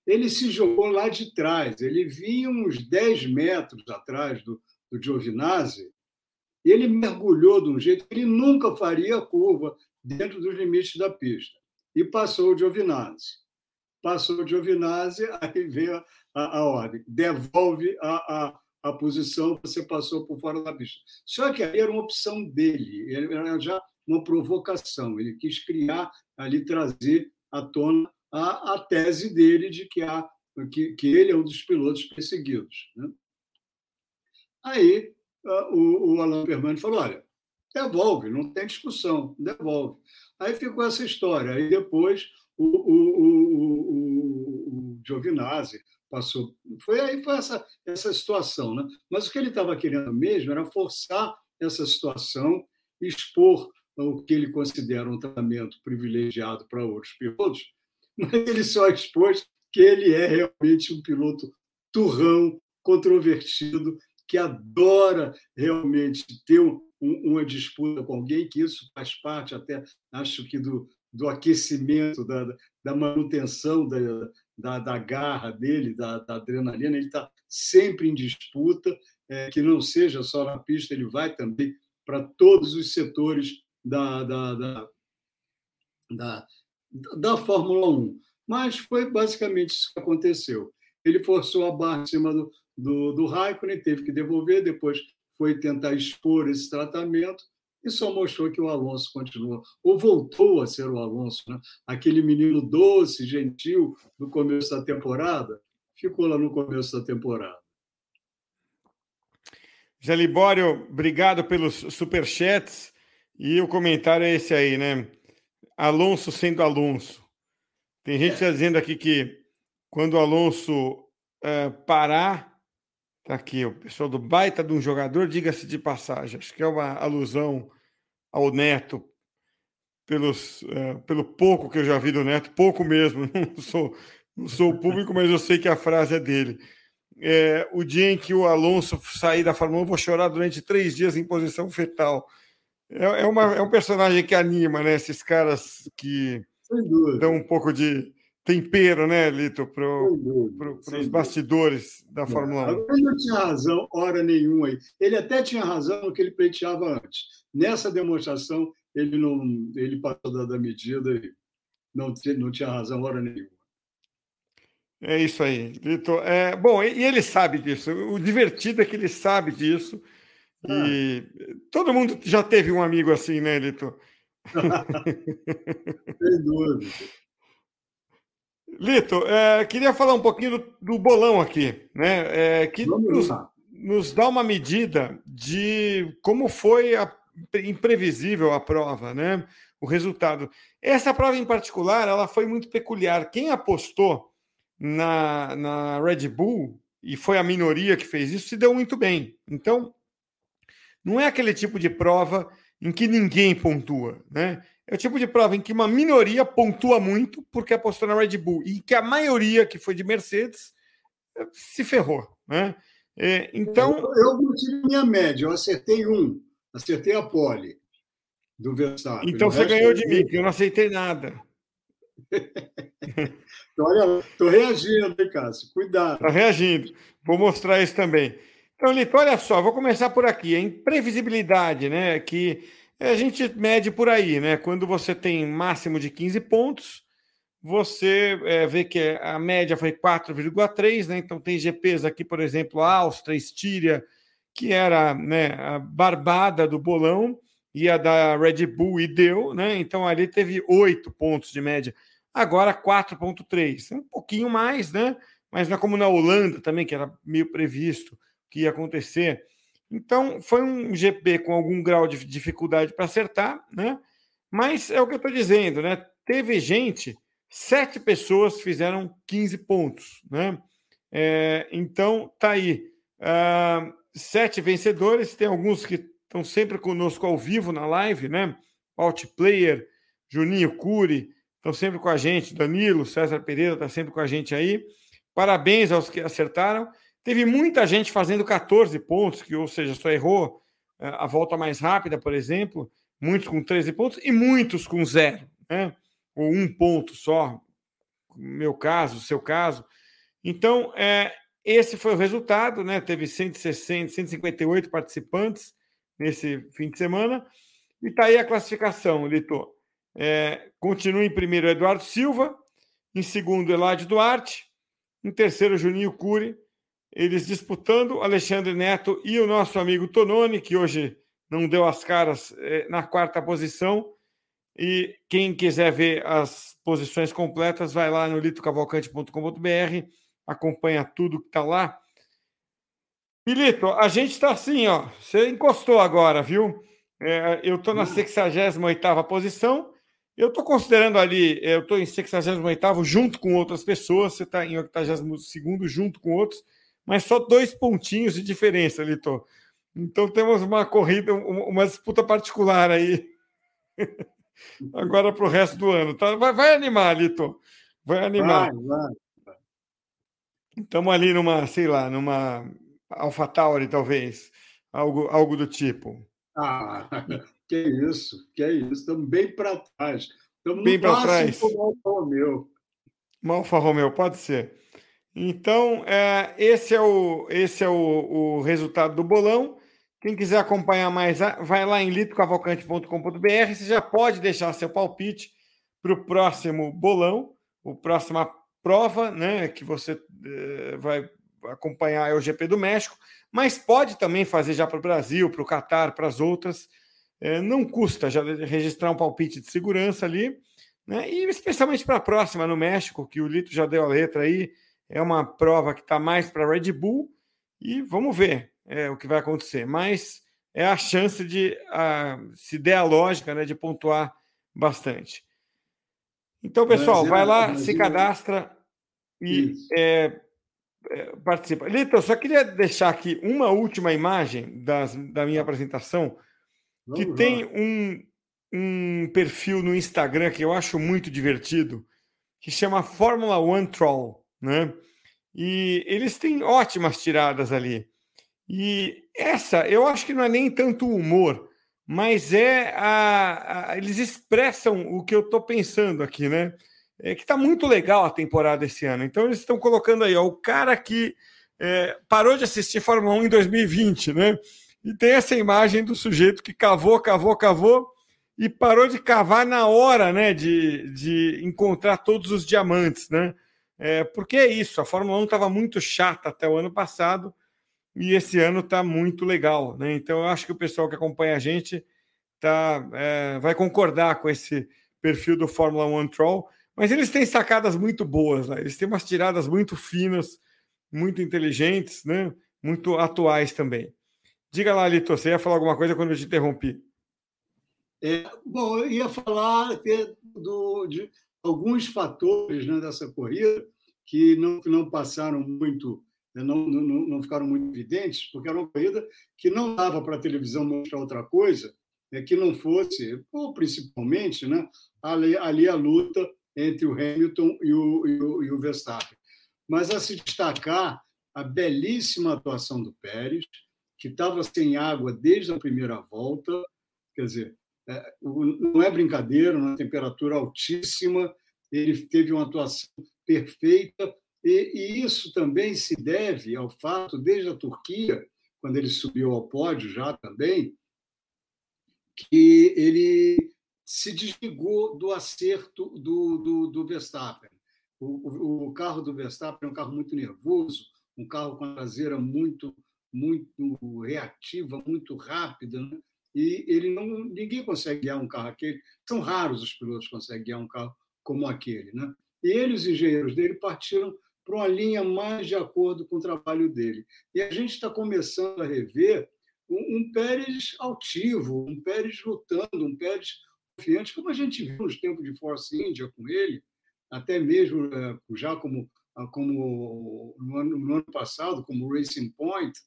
ele se jogou lá de trás. Ele vinha uns 10 metros atrás do, do Giovinazzi ele mergulhou de um jeito que ele nunca faria a curva dentro dos limites da pista. E passou o Giovinazzi. Passou o Giovinazzi, aí veio a, a ordem, devolve a, a, a posição, você passou por fora da pista. Só que aí era uma opção dele, era já uma provocação, ele quis criar ali, trazer à tona a, a tese dele de que, há, que, que ele é um dos pilotos perseguidos. Né? Aí o, o Alain Permane falou: olha, devolve, não tem discussão, devolve. Aí ficou essa história. Aí depois o, o, o, o, o Giovinazzi passou. Foi aí foi essa, essa situação. Né? Mas o que ele estava querendo mesmo era forçar essa situação, expor o que ele considera um tratamento privilegiado para outros pilotos, mas ele só expôs que ele é realmente um piloto turrão, controvertido, que adora realmente ter um, uma disputa com alguém, que isso faz parte até, acho que, do, do aquecimento, da, da manutenção da, da, da garra dele, da, da adrenalina. Ele está sempre em disputa, é, que não seja só na pista, ele vai também para todos os setores da, da, da, da, da Fórmula 1. Mas foi basicamente isso que aconteceu. Ele forçou a barra em cima do, do, do Raikkonen, teve que devolver, depois foi tentar expor esse tratamento e só mostrou que o Alonso continua, ou voltou a ser o Alonso, né? aquele menino doce, gentil no começo da temporada, ficou lá no começo da temporada. Zé Libório, obrigado pelos superchats. E o comentário é esse aí, né? Alonso sendo Alonso. Tem gente dizendo aqui que quando o Alonso uh, parar, tá aqui, o pessoal do baita de um jogador, diga-se de passagem, acho que é uma alusão ao Neto, pelos, uh, pelo pouco que eu já vi do Neto, pouco mesmo, não sou, não sou público, mas eu sei que a frase é dele. É, o dia em que o Alonso sair da Fórmula 1, eu vou chorar durante três dias em posição fetal. É, é, uma, é um personagem que anima, né? Esses caras que dão um pouco de tempero, né, Lito, para pro, os bastidores da Fórmula 1. Ele não tinha razão, hora nenhuma aí. Ele até tinha razão no que ele pleiteava antes. Nessa demonstração, ele não ele passou da, da medida e não, não tinha razão, hora nenhuma. É isso aí, Lito. É, bom, e ele sabe disso. O divertido é que ele sabe disso. E todo mundo já teve um amigo assim, né, Lito? Sem dúvida. Lito, é, queria falar um pouquinho do, do bolão aqui, né? É, que nos, nos, dá uma medida de como foi a, imprevisível a prova, né? O resultado. Essa prova em particular, ela foi muito peculiar. Quem apostou na, na Red Bull e foi a minoria que fez isso, se deu muito bem. Então, não é aquele tipo de prova em que ninguém pontua, né? É o tipo de prova em que uma minoria pontua muito porque apostou na Red Bull e que a maioria que foi de Mercedes eh, se ferrou, né? É, então eu, eu mantive minha média, eu acertei um, acertei a pole do Verstappen. Então você ganhou de mim, porque eu não aceitei nada. então, olha, estou reagindo, hein, Cássio? Cuidado. Está reagindo. Vou mostrar isso também. Então, Lito, olha só, vou começar por aqui. A imprevisibilidade, né? Que a gente mede por aí, né? Quando você tem máximo de 15 pontos, você é, vê que a média foi 4,3, né? Então tem GPs aqui, por exemplo, Áustria, Estíria, que era né, a barbada do bolão, e a da Red Bull e deu, né? Então ali teve 8 pontos de média. Agora 4,3. Um pouquinho mais, né? Mas não é como na Holanda também, que era meio previsto que ia acontecer. Então, foi um GP com algum grau de dificuldade para acertar, né? Mas é o que eu estou dizendo, né? Teve gente, sete pessoas fizeram 15 pontos, né? É, então, tá aí. Uh, sete vencedores, tem alguns que estão sempre conosco ao vivo na live, né? Outplayer, Juninho Cury, estão sempre com a gente, Danilo, César Pereira está sempre com a gente aí. Parabéns aos que acertaram. Teve muita gente fazendo 14 pontos, que, ou seja, só errou é, a volta mais rápida, por exemplo, muitos com 13 pontos e muitos com zero, né? ou um ponto só, meu caso, seu caso. Então, é, esse foi o resultado, né? Teve 160, 158 participantes nesse fim de semana. E está aí a classificação, Lito. É, continua em primeiro Eduardo Silva, em segundo Eladio Duarte, em terceiro Juninho Cury, eles disputando Alexandre Neto e o nosso amigo Tononi, que hoje não deu as caras é, na quarta posição. E quem quiser ver as posições completas, vai lá no litocavalcante.com.br, acompanha tudo que está lá. Milito, a gente está assim, ó. Você encostou agora, viu? É, eu estou na 68 posição Eu estou considerando ali, eu estou em 68 junto com outras pessoas, você está em 82 junto com outros, mas só dois pontinhos de diferença, Lito. Então temos uma corrida, uma disputa particular aí. Agora para o resto do ano. Tá? Vai, vai animar, Lito. Vai animar. Vai, vai. Estamos ali numa, sei lá, numa AlphaTauri, talvez. Algo, algo do tipo. Ah, que isso, que isso. Estamos bem para trás. Estamos bem para trás. Uma Alfa Romeo. Uma Alfa Romeo, pode ser. Então, é, esse é, o, esse é o, o resultado do bolão. Quem quiser acompanhar mais, vai lá em litocavalcante.com.br. Você já pode deixar seu palpite para o próximo bolão, o próxima prova, né? Que você eh, vai acompanhar é o GP do México, mas pode também fazer já para o Brasil, para o Catar, para as outras. É, não custa já registrar um palpite de segurança ali, né? E especialmente para a próxima no México, que o Lito já deu a letra aí, é uma prova que está mais para Red Bull e vamos ver é, o que vai acontecer. Mas é a chance de, a, se der a lógica, né, de pontuar bastante. Então, pessoal, vai lá, se cadastra e é, é, participa. Lito, eu só queria deixar aqui uma última imagem das, da minha apresentação, que Vamos tem um, um perfil no Instagram que eu acho muito divertido, que chama Fórmula One Troll, né? E eles têm ótimas tiradas ali. E essa, eu acho que não é nem tanto humor, mas é a, a eles expressam o que eu estou pensando aqui, né? É que está muito legal a temporada esse ano. Então eles estão colocando aí, ó, o cara que é, parou de assistir Fórmula 1 em 2020, né? E tem essa imagem do sujeito que cavou, cavou, cavou e parou de cavar na hora, né? De, de encontrar todos os diamantes, né? É, porque é isso, a Fórmula 1 estava muito chata até o ano passado e esse ano está muito legal, né? Então eu acho que o pessoal que acompanha a gente tá, é, vai concordar com esse perfil do Fórmula 1 Troll. Mas eles têm sacadas muito boas, né? eles têm umas tiradas muito finas, muito inteligentes, né? muito atuais também. Diga lá, Lito, você ia falar alguma coisa quando eu te interrompi. É, bom, eu ia falar do, de alguns fatores né, dessa corrida que não, não passaram muito, né, não, não, não ficaram muito evidentes, porque era uma corrida que não dava para a televisão mostrar outra coisa é, que não fosse, ou principalmente, né, ali, ali a luta entre o Hamilton e o, e o, e o Verstappen. Mas a se destacar a belíssima atuação do Pérez, que estava sem água desde a primeira volta, quer dizer, não é brincadeira, uma temperatura altíssima, ele teve uma atuação perfeita, e, e, isso também se deve ao fato, desde a Turquia, quando ele subiu ao pódio já também, que ele se desligou do acerto do, do, do Verstappen. O, o, carro do Verstappen é um carro muito nervoso, um carro com a traseira muito muito reativa, muito rápida, né? E ele não ninguém consegue guiar um carro aquele. São raros os pilotos que conseguem guiar um carro como aquele, né? E ele, os engenheiros dele, partiram para uma linha mais de acordo com o trabalho dele. E a gente está começando a rever um, um Pérez altivo, um Pérez lutando, um Pérez confiante, como a gente viu nos tempos de Force India com ele, até mesmo eh, já como, ah, como no, ano, no ano passado, como Racing Point,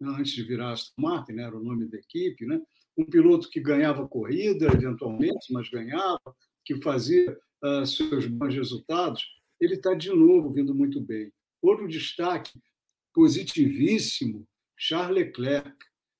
né, antes de virar Aston Martin, né, era o nome da equipe, né? Um piloto que ganhava corrida, eventualmente, mas ganhava, que fazia uh, seus bons resultados, ele está de novo vindo muito bem. Outro destaque positivíssimo, Charles Leclerc.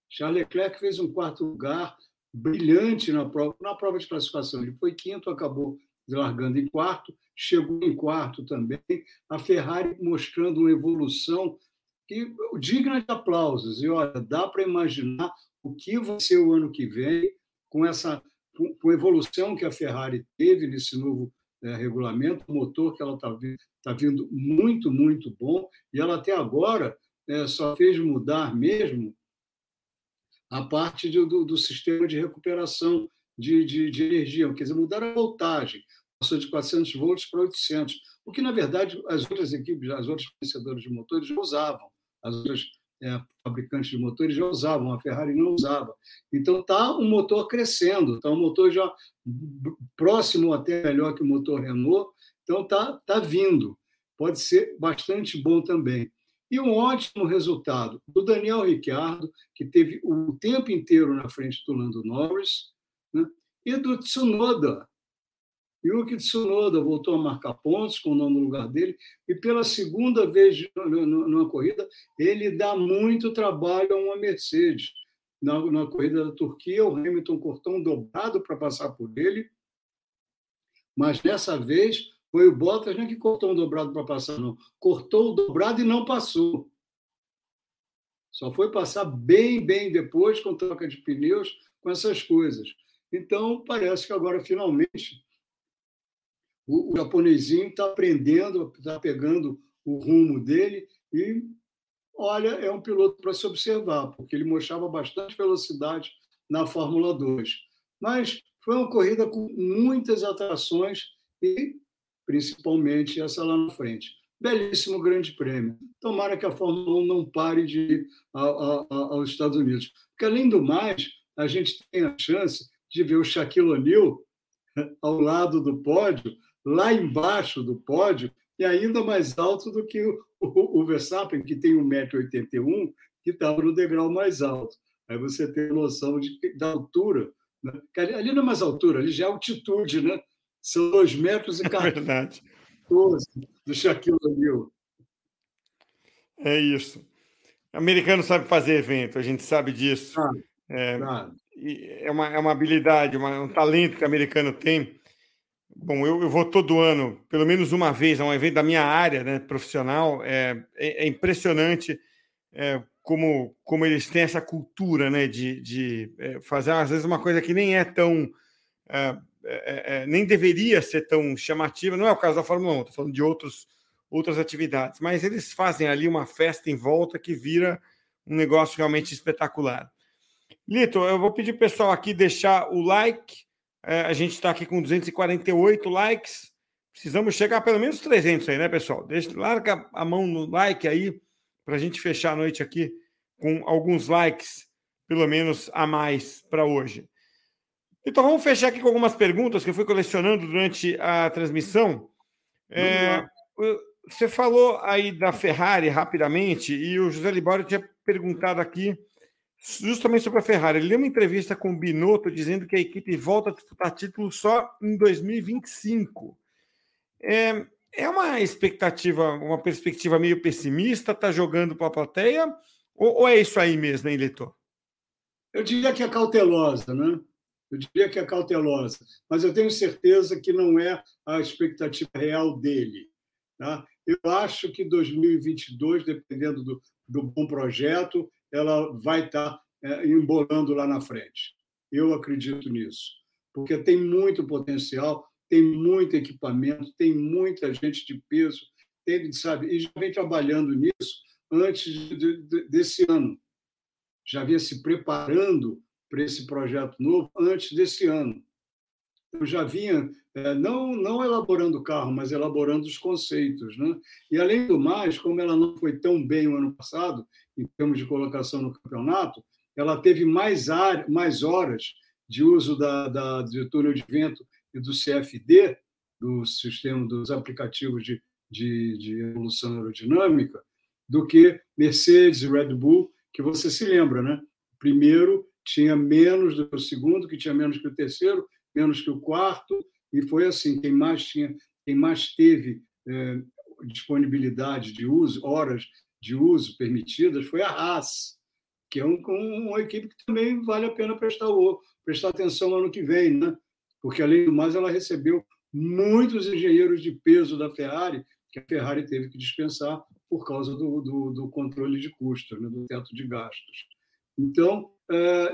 Charles Leclerc fez um quarto lugar brilhante na prova, na prova de classificação. Ele foi quinto, acabou largando em quarto, chegou em quarto também. A Ferrari mostrando uma evolução que, digna de aplausos. E olha, dá para imaginar o que vai ser o ano que vem com essa com a evolução que a Ferrari teve nesse novo é, regulamento, o motor que ela está tá vindo muito, muito bom, e ela até agora é, só fez mudar mesmo a parte de, do, do, sistema de recuperação de, de, de, energia, quer dizer, mudaram a voltagem, passou de 400 volts para 800, o que, na verdade, as outras equipes, as outras fornecedoras de motores usavam, as outras é, fabricantes de motores já usavam, a Ferrari não usava. Então está um motor crescendo, está um motor já próximo até melhor que o motor Renault, então está tá vindo. Pode ser bastante bom também. E um ótimo resultado do Daniel Ricciardo, que teve o tempo inteiro na frente do Lando Norris, né? e do Tsunoda. Yuki Tsunoda voltou a marcar pontos com o nono lugar dele, e pela segunda vez numa corrida, ele dá muito trabalho a uma Mercedes. Na, na corrida da Turquia, o Hamilton cortou um dobrado para passar por ele, mas dessa vez foi o Bottas não é que cortou um dobrado para passar, não. Cortou o dobrado e não passou. Só foi passar bem, bem depois, com troca de pneus, com essas coisas. Então, parece que agora, finalmente, o, o japonesinho está aprendendo, está pegando o rumo dele e, olha, é um piloto para se observar, porque ele mostrava bastante velocidade na Fórmula 2. Mas foi uma corrida com muitas atrações e principalmente essa lá na frente. Belíssimo grande prêmio. Tomara que a Fórmula 1 não pare de ir aos Estados Unidos. Porque, além do mais, a gente tem a chance de ver o Shaquille O'Neal ao lado do pódio, lá embaixo do pódio, e ainda mais alto do que o, o, o Verstappen, que tem 1,81m, que estava no degrau mais alto. Aí você tem noção de, da altura. Né? Ali não é mais altura, ali já é altitude, né? São dois metros e 14 é do Shaquille O'Neal. É isso. O americano sabe fazer evento, a gente sabe disso. Ah, é, é, uma, é uma habilidade, uma, um talento que o americano tem. Bom, eu, eu vou todo ano, pelo menos uma vez, a um evento da minha área né, profissional. É, é, é impressionante é, como, como eles têm essa cultura né, de, de é, fazer, às vezes, uma coisa que nem é tão é, é, é, é, nem deveria ser tão chamativa, não é o caso da Fórmula 1, estou falando de outros, outras atividades, mas eles fazem ali uma festa em volta que vira um negócio realmente espetacular. Lito, eu vou pedir o pessoal aqui deixar o like, é, a gente está aqui com 248 likes, precisamos chegar a pelo menos 300 aí, né, pessoal? Deixa, larga a mão no like aí, para a gente fechar a noite aqui com alguns likes, pelo menos a mais para hoje. Então vamos fechar aqui com algumas perguntas que eu fui colecionando durante a transmissão. É, você falou aí da Ferrari rapidamente, e o José Libório tinha perguntado aqui justamente sobre a Ferrari. Ele deu uma entrevista com o Binotto dizendo que a equipe volta a disputar título só em 2025. É, é uma expectativa, uma perspectiva meio pessimista, tá jogando para a plateia, ou, ou, é isso aí mesmo, hein, Leitor? Eu diria que é cautelosa, né? Eu diria que é cautelosa, mas eu tenho certeza que não é a expectativa real dele. Tá? Eu acho que 2022, dependendo do, do bom projeto, ela vai estar é, embolando lá na frente. Eu acredito nisso, porque tem muito potencial, tem muito equipamento, tem muita gente de peso, tem, sabe, e já vem trabalhando nisso antes de, de, desse ano. Já vinha se preparando para esse projeto novo antes desse ano. Eu já vinha é, não, não elaborando o carro, mas elaborando os conceitos. Né? E, além do mais, como ela não foi tão bem o ano passado, em termos de colocação no campeonato, ela teve mais, ar, mais horas de uso da, da, do túnel de vento e do CFD, do sistema dos aplicativos de, de, de evolução aerodinâmica, do que Mercedes e Red Bull, que você se lembra, né? Primeiro tinha menos do que o segundo, que tinha menos que o terceiro, menos que o quarto, e foi assim. Quem mais tinha, quem mais teve é, disponibilidade de uso, horas de uso permitidas, foi a Haas, que é um, uma equipe que também vale a pena prestar, prestar atenção no ano que vem, né? Porque além do mais ela recebeu muitos engenheiros de peso da Ferrari que a Ferrari teve que dispensar por causa do, do, do controle de custos, né? do teto de gastos. Então,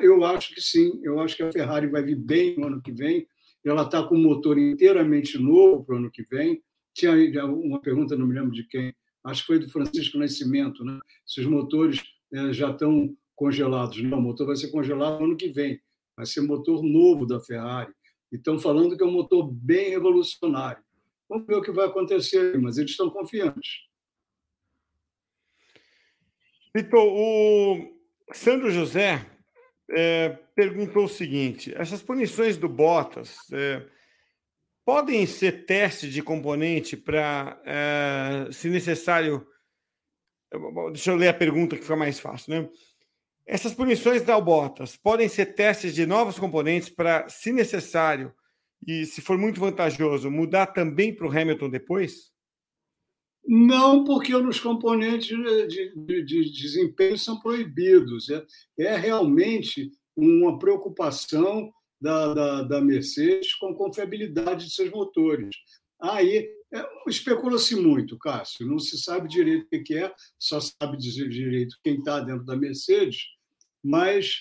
eu acho que sim, eu acho que a Ferrari vai vir bem no ano que vem. Ela está com um motor inteiramente novo para o ano que vem. Tinha uma pergunta, não me lembro de quem, acho que foi do Francisco Nascimento, né? se os motores eh, já estão congelados. Não, o motor vai ser congelado no ano que vem. Vai ser motor novo da Ferrari. E estão falando que é um motor bem revolucionário. Vamos ver o que vai acontecer, mas eles estão confiantes. Vitor, o Sandro José é, perguntou o seguinte: essas punições do Bottas é, podem ser teste de componente para, é, se necessário. Deixa eu ler a pergunta que fica mais fácil, né? Essas punições da Bottas podem ser testes de novos componentes para, se necessário e se for muito vantajoso, mudar também para o Hamilton depois? Não, porque os componentes de, de, de desempenho são proibidos. É, é realmente uma preocupação da, da, da, Mercedes com a confiabilidade de seus motores. Aí é, especula-se muito, Cássio, não se sabe direito o que é, só sabe dizer direito quem está dentro da Mercedes, mas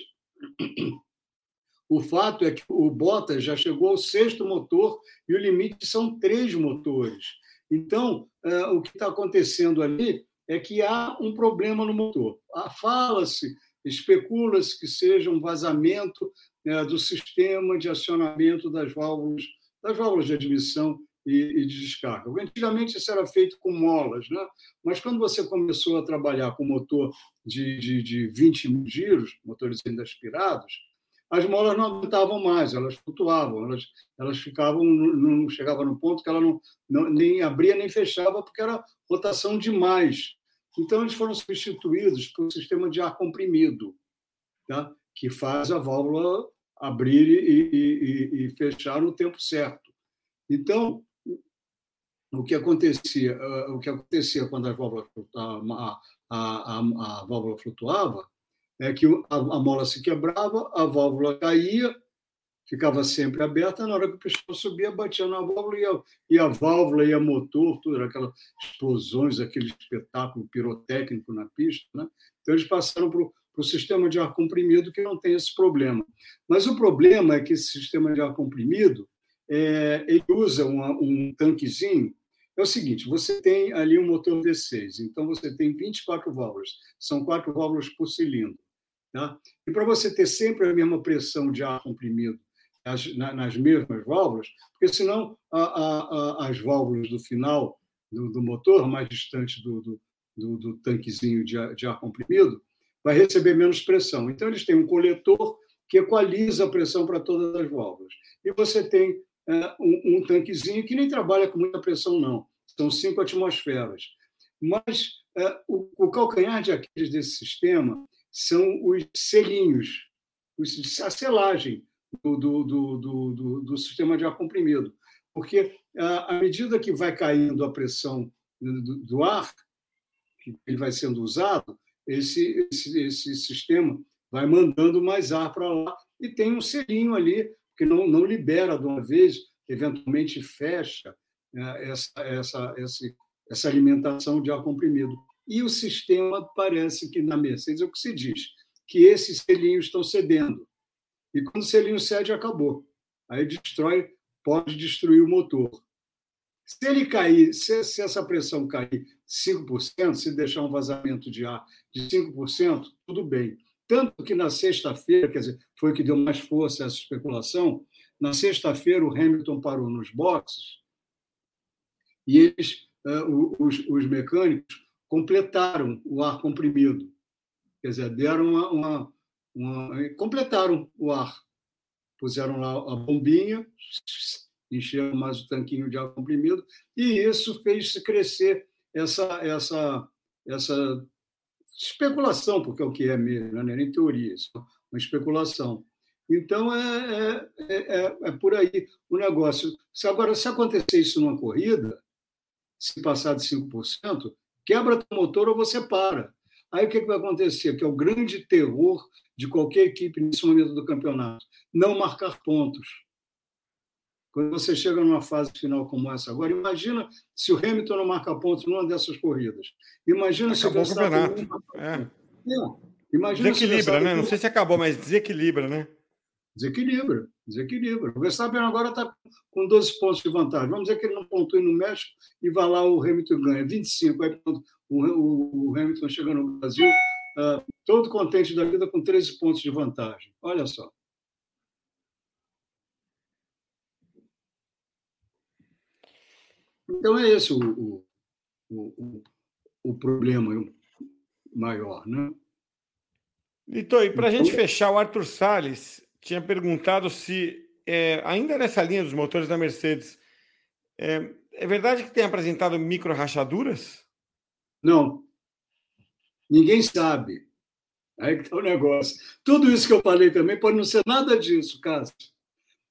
o fato é que o Bottas já chegou ao sexto motor e o limite são três motores. Então, é, o que está acontecendo ali é que há um problema no motor. Ah, fala-se, especula-se que seja um vazamento né, do sistema de acionamento das válvulas, das válvulas de admissão e, de descarga. Antigamente isso era feito com molas, né? mas quando você começou a trabalhar com motor de, de, de 20 mil giros, motores ainda aspirados, as molas não aguentavam mais, elas flutuavam, elas, elas ficavam, não chegava no ponto que ela não, não, nem abria nem fechava, porque era rotação demais. Então, eles foram substituídos por um sistema de ar comprimido, tá? que faz a válvula abrir e, e, e fechar no tempo certo. Então, o que acontecia, ah, o que acontecia quando a válvula, a, a, a, a válvula flutuava é que a, a mola se quebrava, a válvula caía, ficava sempre aberta, na hora que o pistão subia, batia na válvula e a, e a válvula e a motor, tudo aquelas explosões, aquele espetáculo pirotécnico na pista. Né? Então, eles passaram para o sistema de ar comprimido, que não tem esse problema. Mas o problema é que esse sistema de ar comprimido é, ele usa uma, um tanquezinho. É o seguinte: você tem ali um motor V6, então você tem 24 válvulas, são quatro válvulas por cilindro. Tá? E para você ter sempre a mesma pressão de ar comprimido nas, mesmas válvulas, porque senão a, a, a, as válvulas do final do, do motor, mais distante do, do, do, do tanquezinho de ar, de ar comprimido, vai receber menos pressão. Então, eles têm um coletor que equaliza a pressão para todas as válvulas. E você tem é, um, um, tanquezinho que nem trabalha com muita pressão, não. São cinco atmosferas. Mas é, o, o calcanhar de Aquiles desse sistema são os selinhos, a selagem do, do, do, do, do sistema de ar comprimido. Porque, à medida que vai caindo a pressão do, do ar, que ele vai sendo usado, esse, esse, esse sistema vai mandando mais ar para lá e tem um selinho ali que não, não libera de uma vez, eventualmente fecha né, essa, essa, essa, essa alimentação de ar comprimido. E o sistema parece que na Mercedes é o que se diz, que esses selinhos estão cedendo. E quando o selinho cede, acabou. Aí destrói, pode destruir o motor. Se ele cair, se, se essa pressão cair 5%, se deixar um vazamento de ar de 5%, tudo bem. Tanto que na sexta-feira, quer dizer, foi que deu mais força a essa especulação, na sexta-feira o Hamilton parou nos boxes e eles, uh, os, os mecânicos, completaram o ar comprimido. Quer dizer, deram uma, uma, uma, completaram o ar. Puseram lá a bombinha, encheram mais o tanquinho de ar comprimido, e isso fez crescer essa, essa, essa especulação, porque é o que é mesmo, não é nem teoria, é uma especulação. Então, é, é, é, é, por aí o negócio. Se agora, se acontecer isso numa corrida, se passar de 5%, quebra o motor ou você para. Aí o que, vai acontecer? Que é o grande terror de qualquer equipe nesse momento do campeonato: não marcar pontos. Quando você chega numa fase final como essa agora, imagina se o Hamilton não marca pontos numa dessas corridas. Imagina acabou se o campeonato. É. É. Imagina desequilibra, né? Não sei se acabou, mas desequilibra, né? Desequilibra, desequilibra. O Verstappen agora está com 12 pontos de vantagem. Vamos dizer que ele não pontue no México e vai lá o Hamilton ganha 25. Aí pronto, o, Hamilton chega no Brasil uh, todo contente da vida com 13 pontos de vantagem. Olha só. Então é esse o, o, o, o problema. maior. Né? Litor, e para a Então- gente fechar, o Arthur Salles tinha perguntado se, é, ainda nessa linha dos motores da Mercedes, é, é verdade que tem apresentado micro rachaduras? Não. Ninguém sabe. Aí que está o negócio. Tudo isso que eu falei também pode não ser nada disso, Cássio.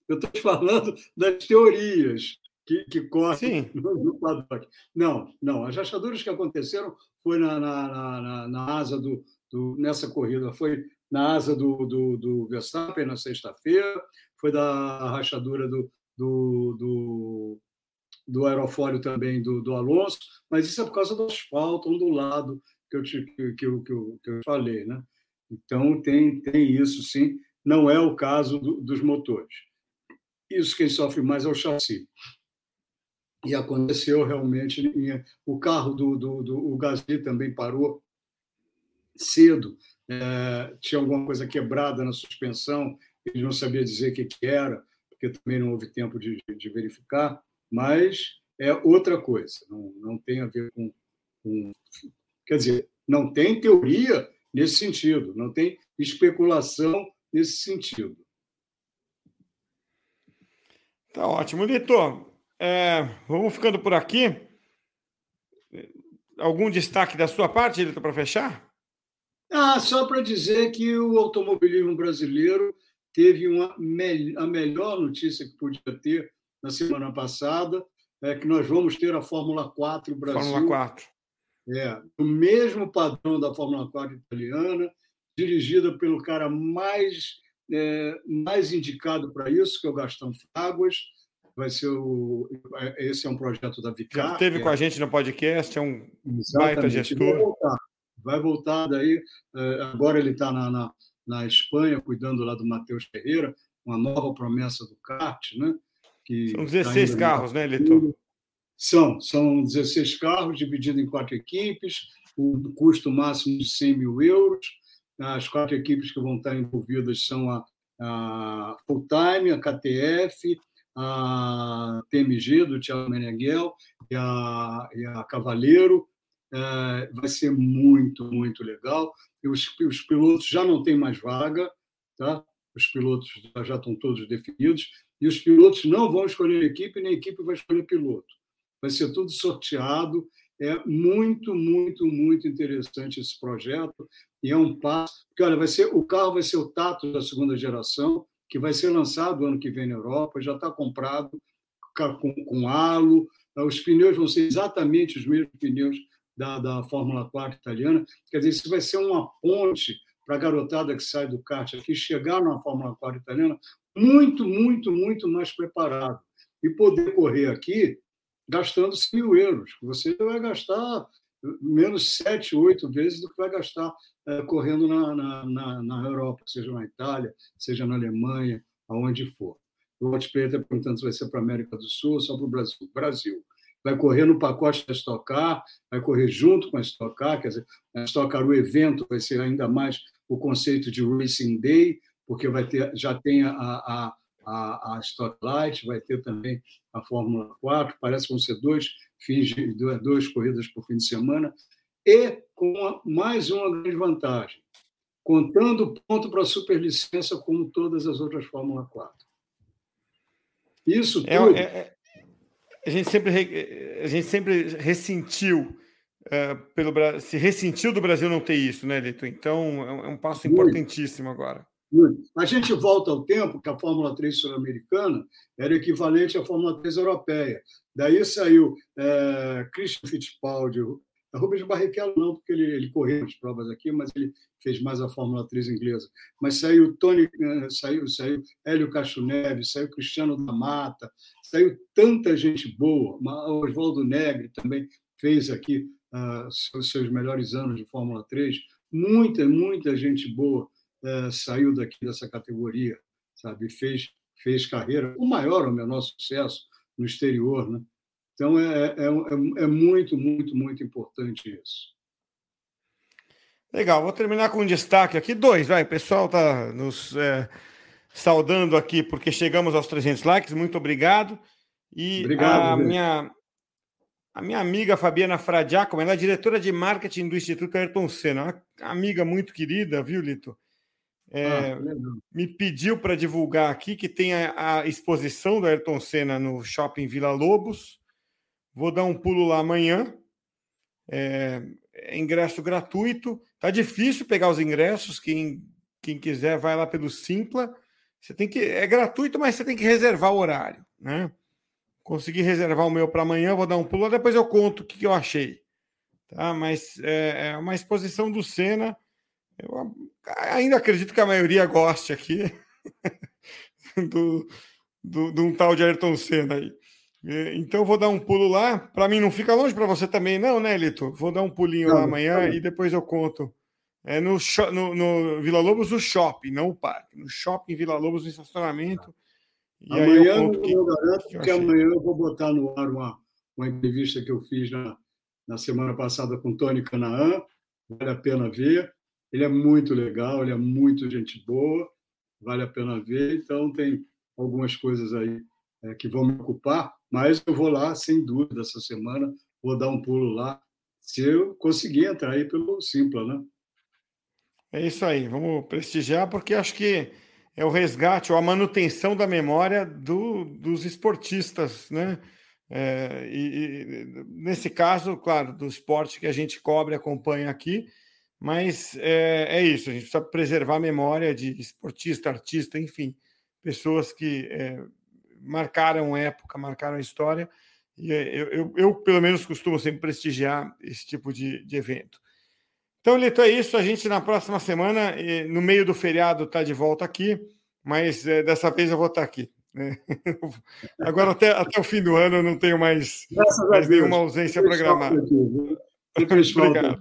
Eu estou falando das teorias que, que correm no, no paddock. Não, não. As rachaduras que aconteceram foi na, na, na, na- na asa do, do- nessa corrida, foi na asa do, do, do Verstappen na sexta-feira, foi da rachadura do, do, do, do aerofólio também do, do Alonso, mas isso é por causa do asfalto ondulado que eu, te, que, que, que, eu, que eu falei. Né? Então, tem, tem isso sim, não é o caso do- dos motores. Isso quem sofre mais é o chassi. E aconteceu realmente. em- O carro do, do, do o Gasly também parou cedo. É, tinha alguma coisa quebrada na suspensão, ele não sabia dizer o que, que era, porque também não houve tempo de, de- verificar, mas é outra coisa, não, não tem a ver com, com. Quer dizer, não tem teoria nesse sentido, não tem especulação nesse sentido. Tá ótimo. Litor, é, vamos ficando por aqui. Algum destaque da sua parte, Litor, para fechar? Ah, só para dizer que o automobilismo brasileiro teve uma a melhor notícia que podia ter na semana passada, é que nós vamos ter a Fórmula 4 Brasil. Fórmula 4. É, o mesmo padrão da Fórmula 4 italiana, dirigida pelo cara mais, é, mais indicado para isso, que é o Gastão Fraguas. Vai ser o, esse é um projeto da Vicar. Já esteve que com é- a gente no podcast, é um baita Exatamente. Vai gestor. voltar. Vai voltar daí. eh, Agora ele está na, na, na Espanha, cuidando lá do Matheus Ferreira, uma nova promessa do kart, né? Que São tá 16 indo carros, né, Litor? São, são 16 carros divididos em quatro equipes, o custo máximo de 100 mil euros. As quatro equipes que vão estar envolvidas são a, a Full Time, a KTF, a TMG, do Thiago Meneghel, e a, e a Cavaleiro. É, vai ser muito, muito legal. Os, os pilotos já não têm mais vaga, tá? os pilotos já- já estão todos definidos, e os pilotos não vão escolher equipe, nem a equipe vai escolher piloto vai ser tudo sorteado. É muito, muito, muito interessante esse projeto e é um passo. Porque, olha, vai ser, o carro vai ser o Tato da segunda geração, que vai ser lançado ano que vem na Europa, já está comprado com, com halo. Os pneus vão ser exatamente os mesmos pneus da, da Fórmula 4 italiana. Quer dizer, isso vai ser uma ponte para a garotada que sai do kart aqui chegar na Fórmula 4 italiana muito, muito, muito mais preparado e poder correr aqui gastando 100 mil euros. Você vai gastar menos sete, oito vezes do que vai gastar eh, correndo na, na, na, na Europa, seja na Itália, seja na Alemanha, aonde for. O Outplay está perguntando se vai ser para a América do Sul ou só para o Brasil. Brasil. Vai correr no pacote da Stock Car, vai correr junto com a Stock Car, quer dizer, a Stock Car, o evento vai ser ainda mais o conceito de Racing Day, porque vai ter, já tem a, a, a, a Stock Light, vai ter também a Fórmula 4, parece que vão ser dois fins de duas, corridas por fim de semana, e com mais uma grande vantagem, contando ponto para a superlicença como todas as outras Fórmula 4. Isso É, tudo é- é- a, gente sempre, re- a gente sempre ressentiu, eh, pelo, se ressentiu do Brasil não ter isso, né, Litor? Então é um, é um passo importantíssimo agora. A gente volta ao tempo que a Fórmula 3 sul-americana era equivalente à Fórmula 3 europeia. Daí saiu é, Christian Fittipaldi, Rubens Barrichello não, porque ele, ele correu as provas aqui, mas ele fez mais a Fórmula 3 inglesa. Mas saiu Tony, eh, saiu, saiu Hélio Castro Neves, saiu Cristiano da Mata, saiu tanta gente boa. O Oswaldo Negri também fez aqui ah, os seus melhores anos de Fórmula 3. Muita, muita gente boa eh, saiu daqui dessa categoria, sabe? Fez, fez carreira, o maior ou menor sucesso no exterior, né? Então é, é, é, é muito, muito, muito importante isso. Legal, vou terminar com um destaque aqui. Dois, vai. O pessoal está nos eh, saudando aqui porque chegamos aos 300 likes. Muito obrigado. E Obrigado, a minha, a minha amiga Fabiana Fradiaco, ela é diretora de marketing do Instituto Ayrton Senna, uma amiga muito querida, viu, Lito? É, ah, me pediu para divulgar aqui que tem a, a, exposição do Ayrton Senna no Shopping Vila Lobos. Vou dar um pulo lá amanhã. É, é ingresso gratuito. Tá difícil pegar os ingressos. Quem, quem quiser, vai lá pelo Simpla. Você tem que. É gratuito, mas você tem que reservar o horário, né? Consegui reservar o meu para amanhã, vou dar um pulo, depois eu conto o que, que eu achei. Tá? Mas é, é uma exposição do Senna. Eu ainda acredito que a maioria goste aqui do, do, de um tal de Ayrton Senna aí. Então vou dar um pulo lá. Para mim não fica longe, para você também não, né, Lito? Vou dar um pulinho não, lá amanhã não. e depois eu conto. É no, no, no Vila Lobos, o shopping, não o parque. No shopping Vila Lobos, no estacionamento. E amanhã eu, eu garanto que, que amanhã eu vou botar no ar uma, uma entrevista que eu fiz na, na semana passada com Tony Canaã. Vale a pena ver. Ele é muito legal, ele é muito gente boa, vale a pena ver. Então, tem algumas coisas aí é, que vão me ocupar, mas eu vou lá, sem dúvida, essa semana. Vou dar um pulo lá, se eu conseguir entrar aí pelo Simpla, né? É isso aí, vamos prestigiar, porque acho que é o resgate ou a manutenção da memória do, dos esportistas, né? É, e, e, nesse caso, claro, do esporte que a gente cobre acompanha aqui, mas é, é, isso, a gente precisa preservar a memória de esportista, artista, enfim, pessoas que é, marcaram época, marcaram história, e é, eu, eu, eu, pelo menos, costumo sempre prestigiar esse tipo de, de evento. Então, Lito, é isso. A gente na próxima semana, no meio do feriado, está de volta aqui, mas é, dessa vez eu vou estar tá aqui. Né? Agora, até, até o fim do ano, eu não tenho mais, mais nenhuma ausência programada. Obrigado.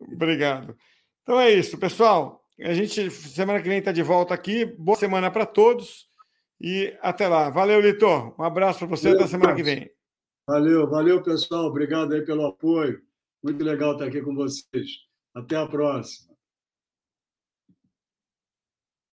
Obrigado. Então é isso, pessoal. A gente, semana que vem, está de volta aqui. Boa semana para todos e até lá. Valeu, Litor. Um abraço para você. Valeu, até semana que vem. Valeu, valeu, pessoal. Obrigado aí pelo apoio. Muito legal estar aqui com vocês. Até a próxima.